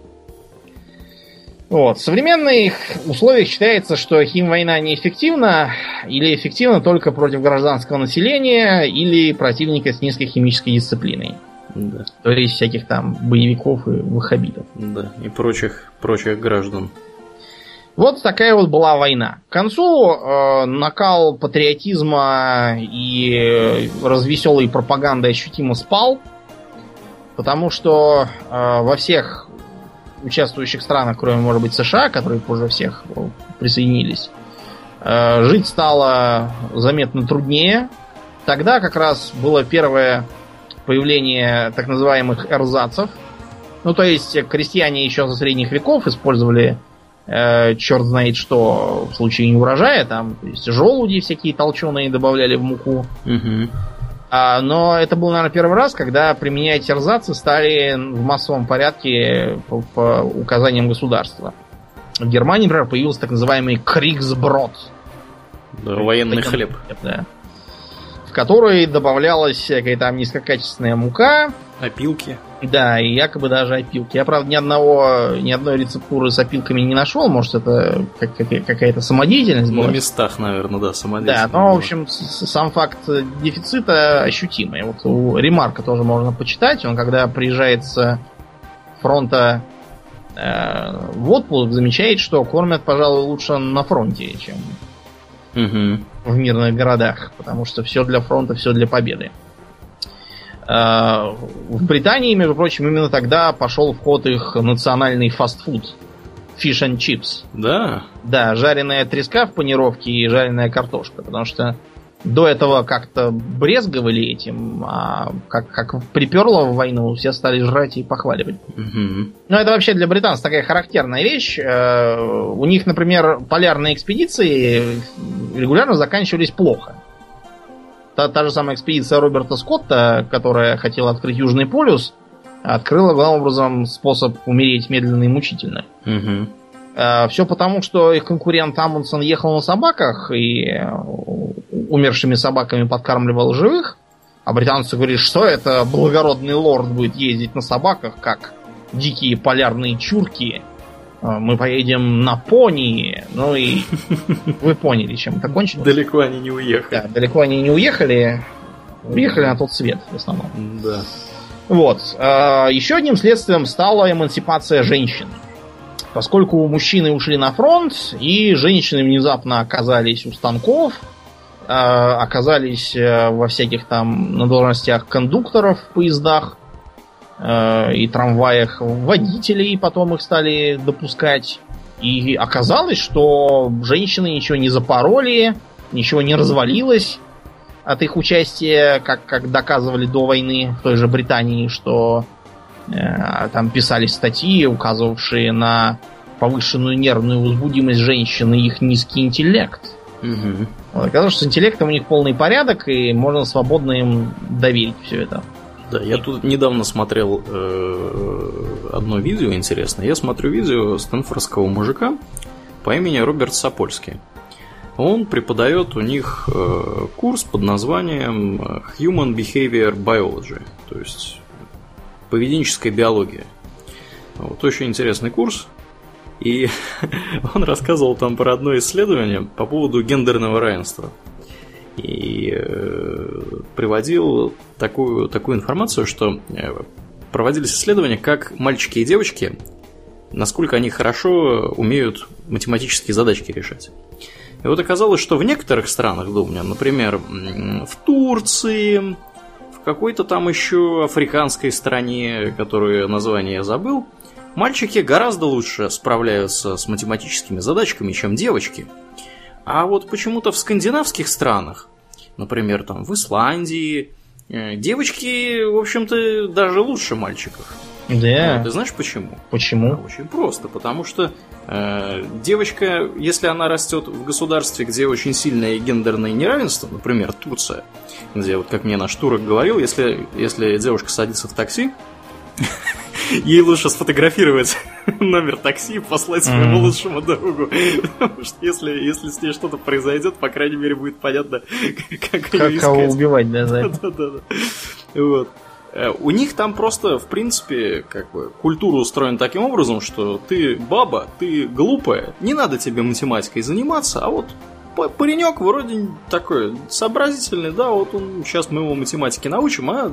Вот. В современных условиях считается, что химвойна неэффективна или эффективна только против гражданского населения или противника с низкой химической дисциплиной. Да. То есть всяких там боевиков и ваххабитов. Да. И прочих, прочих граждан. Вот такая вот была война. К концу э, накал патриотизма и э, развеселой пропаганды ощутимо спал, потому что э, во всех участвующих странах, кроме, может быть, США, которые позже всех э, присоединились, э, жить стало заметно труднее. Тогда как раз было первое появление так называемых эрзацев. Ну, то есть крестьяне еще со средних веков использовали э, черт знает что в случае неурожая, там, то есть желуди всякие толченые добавляли в муку. Угу. А, но это был, наверное, первый раз, когда применять эрзацы стали в массовом порядке по, по указаниям государства. В Германии, например, появился так называемый Кригсброд. Да, военный хлеб. Да. В который добавлялась всякая там низкокачественная мука, Опилки. да, и якобы даже опилки. Я, правда, ни одного, ни одной рецептуры с опилками не нашел. Может, это как- как- какая-то самодеятельность На была. местах, наверное, да, Да, самодеятельно. но, в общем, сам факт дефицита ощутимый. Вот у Ремарка тоже можно почитать. Он, когда приезжает с фронта э, в отпуск, замечает, что кормят, пожалуй, лучше на фронте, чем Мгм. В мирных городах, потому что все для фронта, все для победы. Э, В Британии, между прочим, именно тогда пошел в ход их национальный фастфуд. Fish and chips. Да. Да, жареная треска в панировке и жареная картошка. Потому что до этого как-то брезговали этим, а как, как приперло в войну, все стали жрать и похваливать. Мгм. Ну, это вообще для британцев такая характерная вещь. Э, У них, например, полярные экспедиции регулярно заканчивались плохо. Та, та же самая экспедиция Роберта Скотта, которая хотела открыть Южный полюс, открыла главным образом способ умереть медленно и мучительно. Мгм. Все потому, что их конкурент Амундсен ехал на собаках и э, умершими собаками подкармливал живых. А британцы говорили, что это благородный лорд будет ездить на собаках, как дикие полярные чурки. Э, Мы поедем на пони. Ну и вы поняли, чем это кончилось. Далеко они не уехали. Да, далеко они не уехали. Уехали на тот свет в основном. Да. Вот. Э, Еще одним следствием стала эмансипация женщин. Поскольку мужчины ушли на фронт, и женщины внезапно оказались у станков, э, оказались э, во всяких там на должностях кондукторов в поездах э, и трамваях, водителей потом их стали допускать. И оказалось, что женщины ничего не запороли, ничего не развалилось от их участия, как, как доказывали до войны в той же Британии, что там писали статьи, указывавшие на повышенную нервную возбудимость женщин и их низкий интеллект. Мгм. Вот, оказалось, что с интеллектом у них полный порядок, и можно свободно им доверить все это. Да, я тут недавно смотрел э, одно видео интересное. Я смотрю видео стэнфордского мужика по имени Роберт Сапольский. Он преподает у них э, курс под названием э, Human Behavior Biology, то есть поведенческая биология. Вот очень интересный курс. И он рассказывал там про одно исследование по поводу гендерного равенства. и э, приводил такую, такую информацию, что э, проводились исследования, как мальчики и девочки, насколько они хорошо умеют математические задачки решать. И вот оказалось, что в некоторых странах, думаю, например, в Турции, какой-то там еще африканской стране, которую название я забыл, мальчики гораздо лучше справляются с математическими задачками, чем девочки – а вот почему-то в скандинавских странах, например, там в Исландии, девочки, в общем-то, даже лучше мальчиков. Да. Ты знаешь почему? Почему? Очень просто, потому что э, девочка, если она растет в государстве, где очень сильное гендерное неравенство, например, Турция, где, вот как мне наш турок говорил, если, если девушка садится в такси, ей лучше сфотографировать номер такси и послать своему лучшему другу. Потому что если, если с ней что-то произойдет, по крайней мере, будет понятно, как, как ее искать. кого убивать, да, да, да, да. Вот. Э, у них там просто, в принципе, как бы культура устроена таким образом, что ты баба, ты глупая, не надо тебе математикой заниматься, а вот паренек вроде такой сообразительный, да, вот он сейчас мы его математике научим, а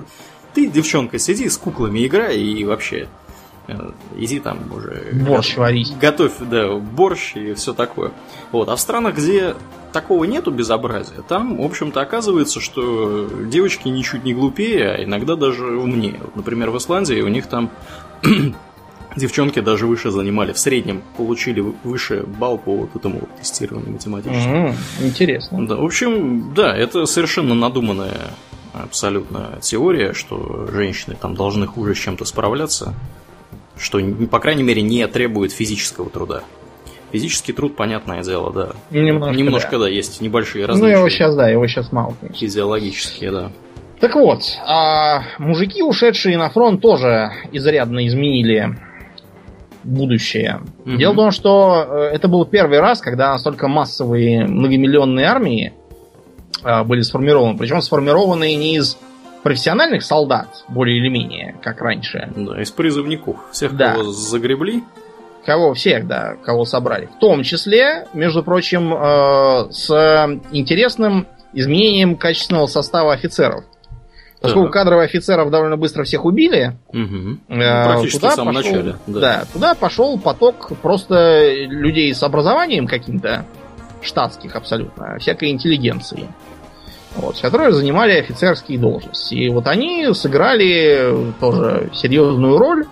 ты, девчонка, сиди с куклами играй и вообще э, иди там уже... Борщ варить. Готовь, да, борщ и все такое. Вот. А в странах, где такого нету безобразия, там, в общем-то, оказывается, что девочки ничуть не глупее, а иногда даже умнее. Вот, например, в Исландии у них там девчонки даже выше занимали. В среднем получили выше балл по вот этому вот тестированию математическому. Mm, интересно. Да, в общем, да, это совершенно надуманная абсолютно теория, что женщины там должны хуже с чем-то справляться, что, по крайней мере, не требует физического труда. Физический труд, понятное дело, да. Немножко, Немножко да. да, есть небольшие различия. Ну, его сейчас, да, его сейчас мало. Конечно. Физиологические, да. Так вот, а мужики, ушедшие на фронт, тоже изрядно изменили будущее. Угу. Дело в том, что э, это был первый раз, когда настолько массовые многомиллионные армии были сформированы. Причем сформированы не из профессиональных солдат, более или менее, как раньше. Да, из призывников. Всех, да. кого загребли. Кого всех, да, кого собрали. В том числе, между прочим, э, с интересным изменением качественного состава офицеров. Поскольку да. кадровых офицеров довольно быстро всех убили, угу. э, Практически туда в самом пошел, начале. Да. да, туда пошел поток просто людей с образованием каким-то, штатских абсолютно, всякой интеллигенции вот, которые занимали офицерские должности. И вот они сыграли тоже серьезную роль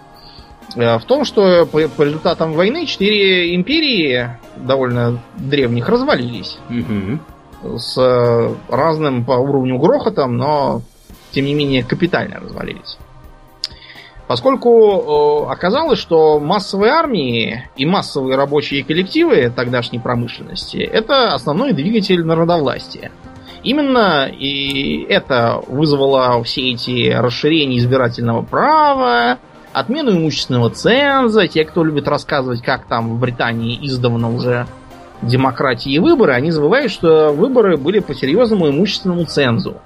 э, в том, что по, по результатам войны четыре империи довольно древних развалились. Угу. С разным по уровню грохотом, но тем не менее капитально развалились. Поскольку э, оказалось, что массовые армии и массовые рабочие коллективы тогдашней промышленности это основной двигатель народовластия. Именно и это вызвало все эти расширения избирательного права, отмену имущественного ценза. Те, кто любит рассказывать, как там в Британии издавна уже демократии и выборы, они забывают, что выборы были по серьезному имущественному цензу.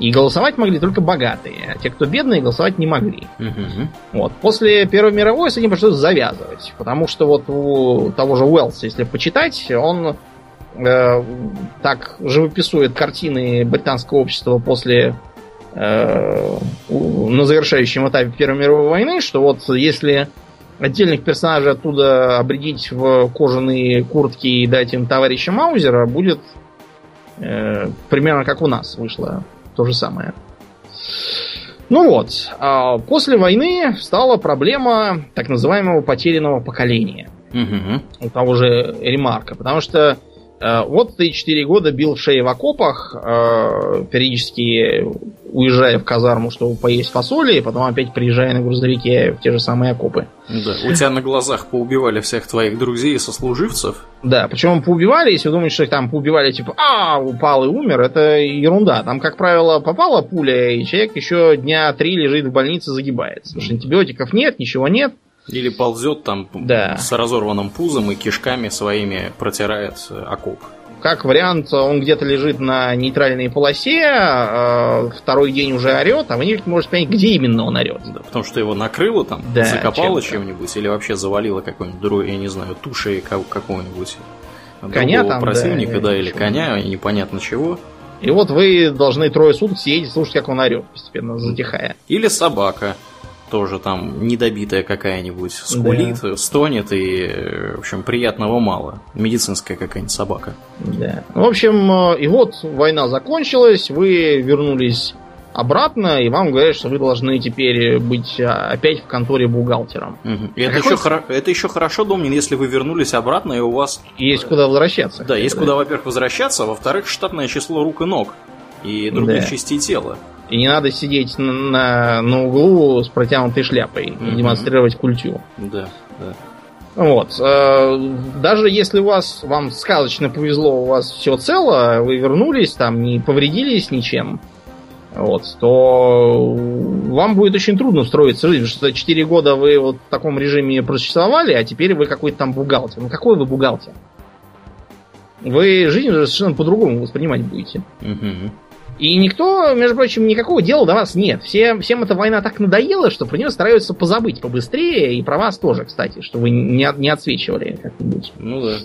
И голосовать могли только богатые, а те, кто бедные, голосовать не могли. Угу. Вот. После Первой мировой с этим пришлось завязывать. Потому что вот у того же Уэллса, если почитать, он э, так живописует картины британского общества после э, на завершающем этапе Первой мировой войны, что вот если отдельных персонажей оттуда обредить в кожаные куртки и дать им товарища Маузера, будет э, примерно как у нас вышло то же самое. Ну вот, а после войны стала проблема так называемого потерянного поколения. Угу. У того же Ремарка. Потому что вот ты 4 года бил в шее в окопах, э, периодически уезжая в казарму, чтобы поесть фасоли, и потом опять приезжая на грузовике в те же самые окопы. Да, у тебя на глазах поубивали всех твоих друзей и сослуживцев. Да, причем поубивали, если вы думаете, что их там поубивали, типа, а, упал и умер, это ерунда. Там, как правило, попала пуля, и человек еще дня три лежит в больнице, загибается. Потому что антибиотиков нет, ничего нет. Или ползет там да. с разорванным пузом и кишками своими протирает э, окоп. Как вариант, он где-то лежит на нейтральной полосе, а второй день уже орет, а вы не можете понять, где именно он орет. Да, потому что его накрыло там, да, закопало чем-нибудь, или вообще завалило какой-нибудь другой, я не знаю, тушей какого-нибудь коня там, противника, да, да или коня, непонятно чего. И вот вы должны трое суток сидеть и слушать, как он орет, постепенно затихая. Или собака. Тоже там недобитая какая-нибудь скулит, да. стонет и, в общем, приятного мало. Медицинская какая-нибудь собака. Да. В общем, э, и вот война закончилась, вы вернулись обратно, и вам говорят, что вы должны теперь быть а, опять в конторе бухгалтером. Угу. И а это, какой... еще хоро... это еще хорошо, Домнин, если вы вернулись обратно, и у вас... Есть куда возвращаться. Да, есть да. куда, во-первых, возвращаться, а во-вторых, штатное число рук и ног и других да. частей тела. И не надо сидеть на, на, на углу с протянутой шляпой и демонстрировать культуру. Да, да. Вот. Э, даже если у вас вам сказочно повезло, у вас все цело, вы вернулись, там не повредились ничем, вот, то вам будет очень трудно устроиться в жизнь, потому что 4 года вы вот в таком режиме просуществовали, а теперь вы какой-то там бухгалтер. Ну какой вы бухгалтер? Вы жизнь совершенно по-другому воспринимать будете. Угу. И никто, между прочим, никакого дела до вас нет. Все, всем эта война так надоела, что про нее стараются позабыть побыстрее, и про вас тоже, кстати, что вы не, не отсвечивали как-нибудь. Ну да.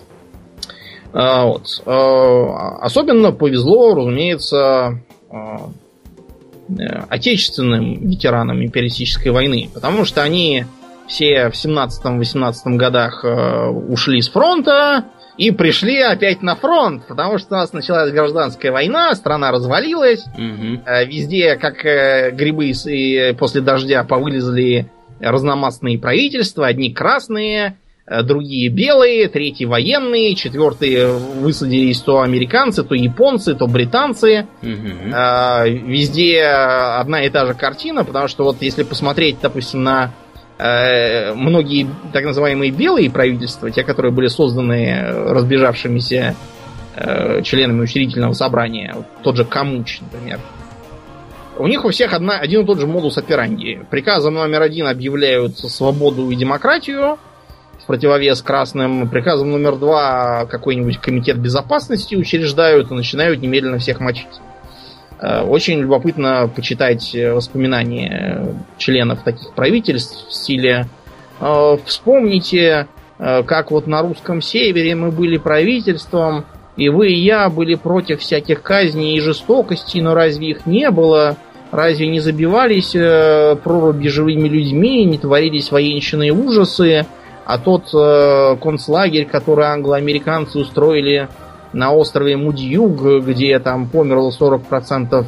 А, вот. А, особенно повезло, разумеется, а, Э, отечественным ветеранам империалистической войны, потому что они все в 17-18 годах э, ушли с фронта и пришли опять на фронт, потому что у нас началась гражданская война, страна развалилась, угу. везде, как грибы после дождя, повылезли разномастные правительства, одни красные, Э, другие белые, третьи военные, четвертые высадились то американцы, то японцы, то британцы. Угу. Везде одна и та же картина, потому что вот если посмотреть, допустим, на э, многие так называемые белые правительства, те, которые были созданы разбежавшимися э, членами учредительного собрания, вот тот же Камуч, например, у них у всех одна, один и тот же модус операнди. Приказом номер один объявляют свободу и демократию, противовес красным приказом номер два какой-нибудь комитет безопасности учреждают и начинают немедленно всех мочить. Э, очень любопытно почитать воспоминания членов таких правительств в стиле э, «Вспомните, э, как вот на русском севере мы были правительством, и вы и я были против всяких казней и жестокостей, но разве их не было? Разве не забивались проруби живыми людьми, не творились военщины ужасы?» А тот э, концлагерь, который англоамериканцы устроили на острове Мудьюг, где там померло 40%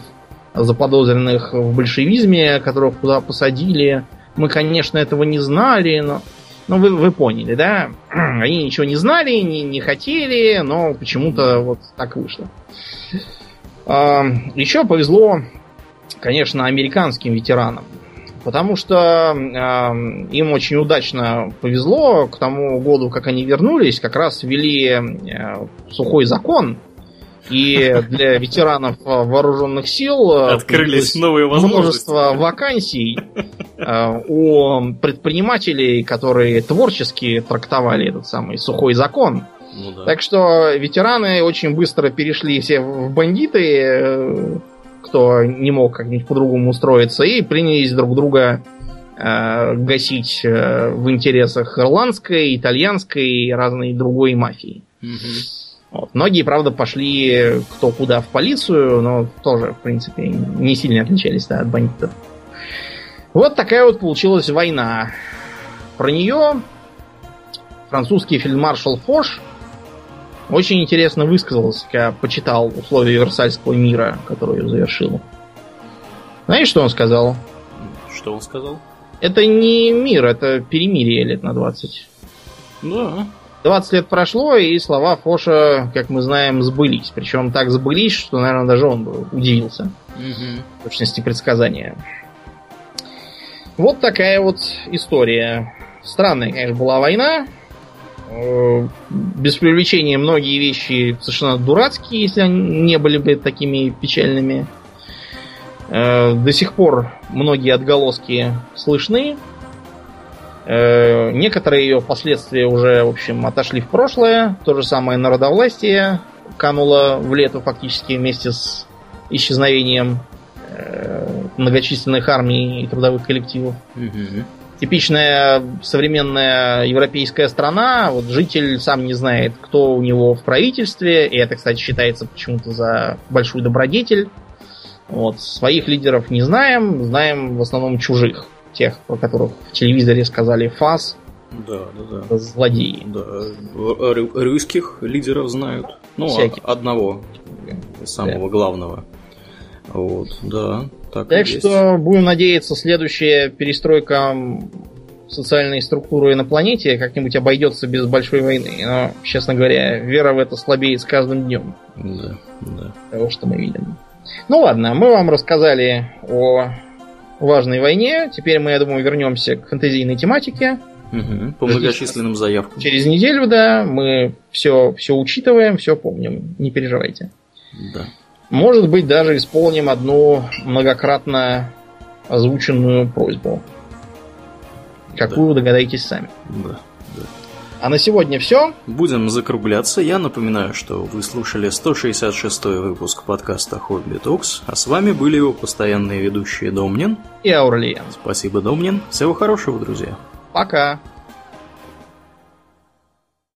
заподозренных в большевизме, которых туда посадили, мы, конечно, этого не знали, но, но вы, вы поняли, да? Они ничего не знали, не, не хотели, но почему-то вот так вышло. А, еще повезло, конечно, американским ветеранам. Потому что э, им очень удачно повезло к тому году, как они вернулись, как раз ввели э, сухой закон, и для ветеранов вооруженных сил э, открылись новые возможности. Множество вакансий э, у предпринимателей, которые творчески трактовали этот самый сухой закон. Ну, да. Так что ветераны очень быстро перешли все в бандиты, э, кто не мог как-нибудь по-другому устроиться, и принялись друг друга э, гасить э, в интересах ирландской, итальянской и разной другой мафии. Вот. Многие, правда, пошли кто куда в полицию, но тоже, в принципе, не сильно отличались да, от бандитов. Вот такая вот получилась война. Про нее французский фельдмаршал Фош очень интересно высказался, я почитал условия Версальского мира, который завершил. Знаешь, что он сказал? Что он сказал? Это не мир, это перемирие лет на 20. Да. 20 лет прошло, и слова Фоша, как мы знаем, сбылись. Причем так сбылись, что, наверное, даже он бы удивился. Угу. В точности предсказания. Вот такая вот история. Странная, конечно, была война. Э, без привлечения многие вещи совершенно дурацкие, если они не были бы такими печальными. Э, до сих пор многие отголоски слышны. Э, некоторые ее последствия уже, в общем, отошли в прошлое. То же самое народовластие кануло в лету фактически вместе с исчезновением многочисленных армий и трудовых коллективов. Угу. Типичная современная европейская страна, вот житель сам не знает, кто у него в правительстве, и это, кстати, считается почему-то за большую добродетель. Вот, своих лидеров не знаем, знаем в основном чужих, тех, про которых в телевизоре сказали ФАС, да, да, да. Злодеи. Да. Ры- русских лидеров знают. Ну, Всяких. одного, самого главного. Вот, да. Так, Так есть. что будем надеяться, следующая перестройка социальной структуры на планете как-нибудь обойдется без большой войны. Но, честно говоря, вера в это слабеет с каждым днем Да, да. того, что мы видим. Ну ладно, мы вам рассказали о важной войне. Теперь мы, я думаю, вернемся к фэнтезийной тематике. Мгм. По многочисленным заявкам. Через неделю, да, мы все, все учитываем, все помним. Не переживайте. Да. Может быть, даже исполним одну многократно озвученную просьбу. Какую догадаетесь сами. Да. А на сегодня все. Будем закругляться. Я напоминаю, что вы слушали 166 выпуск подкаста Хобби Токс, а с вами были его постоянные ведущие Домнин. И Аурлиен. Спасибо, Домнин. Всего хорошего, друзья. Пока.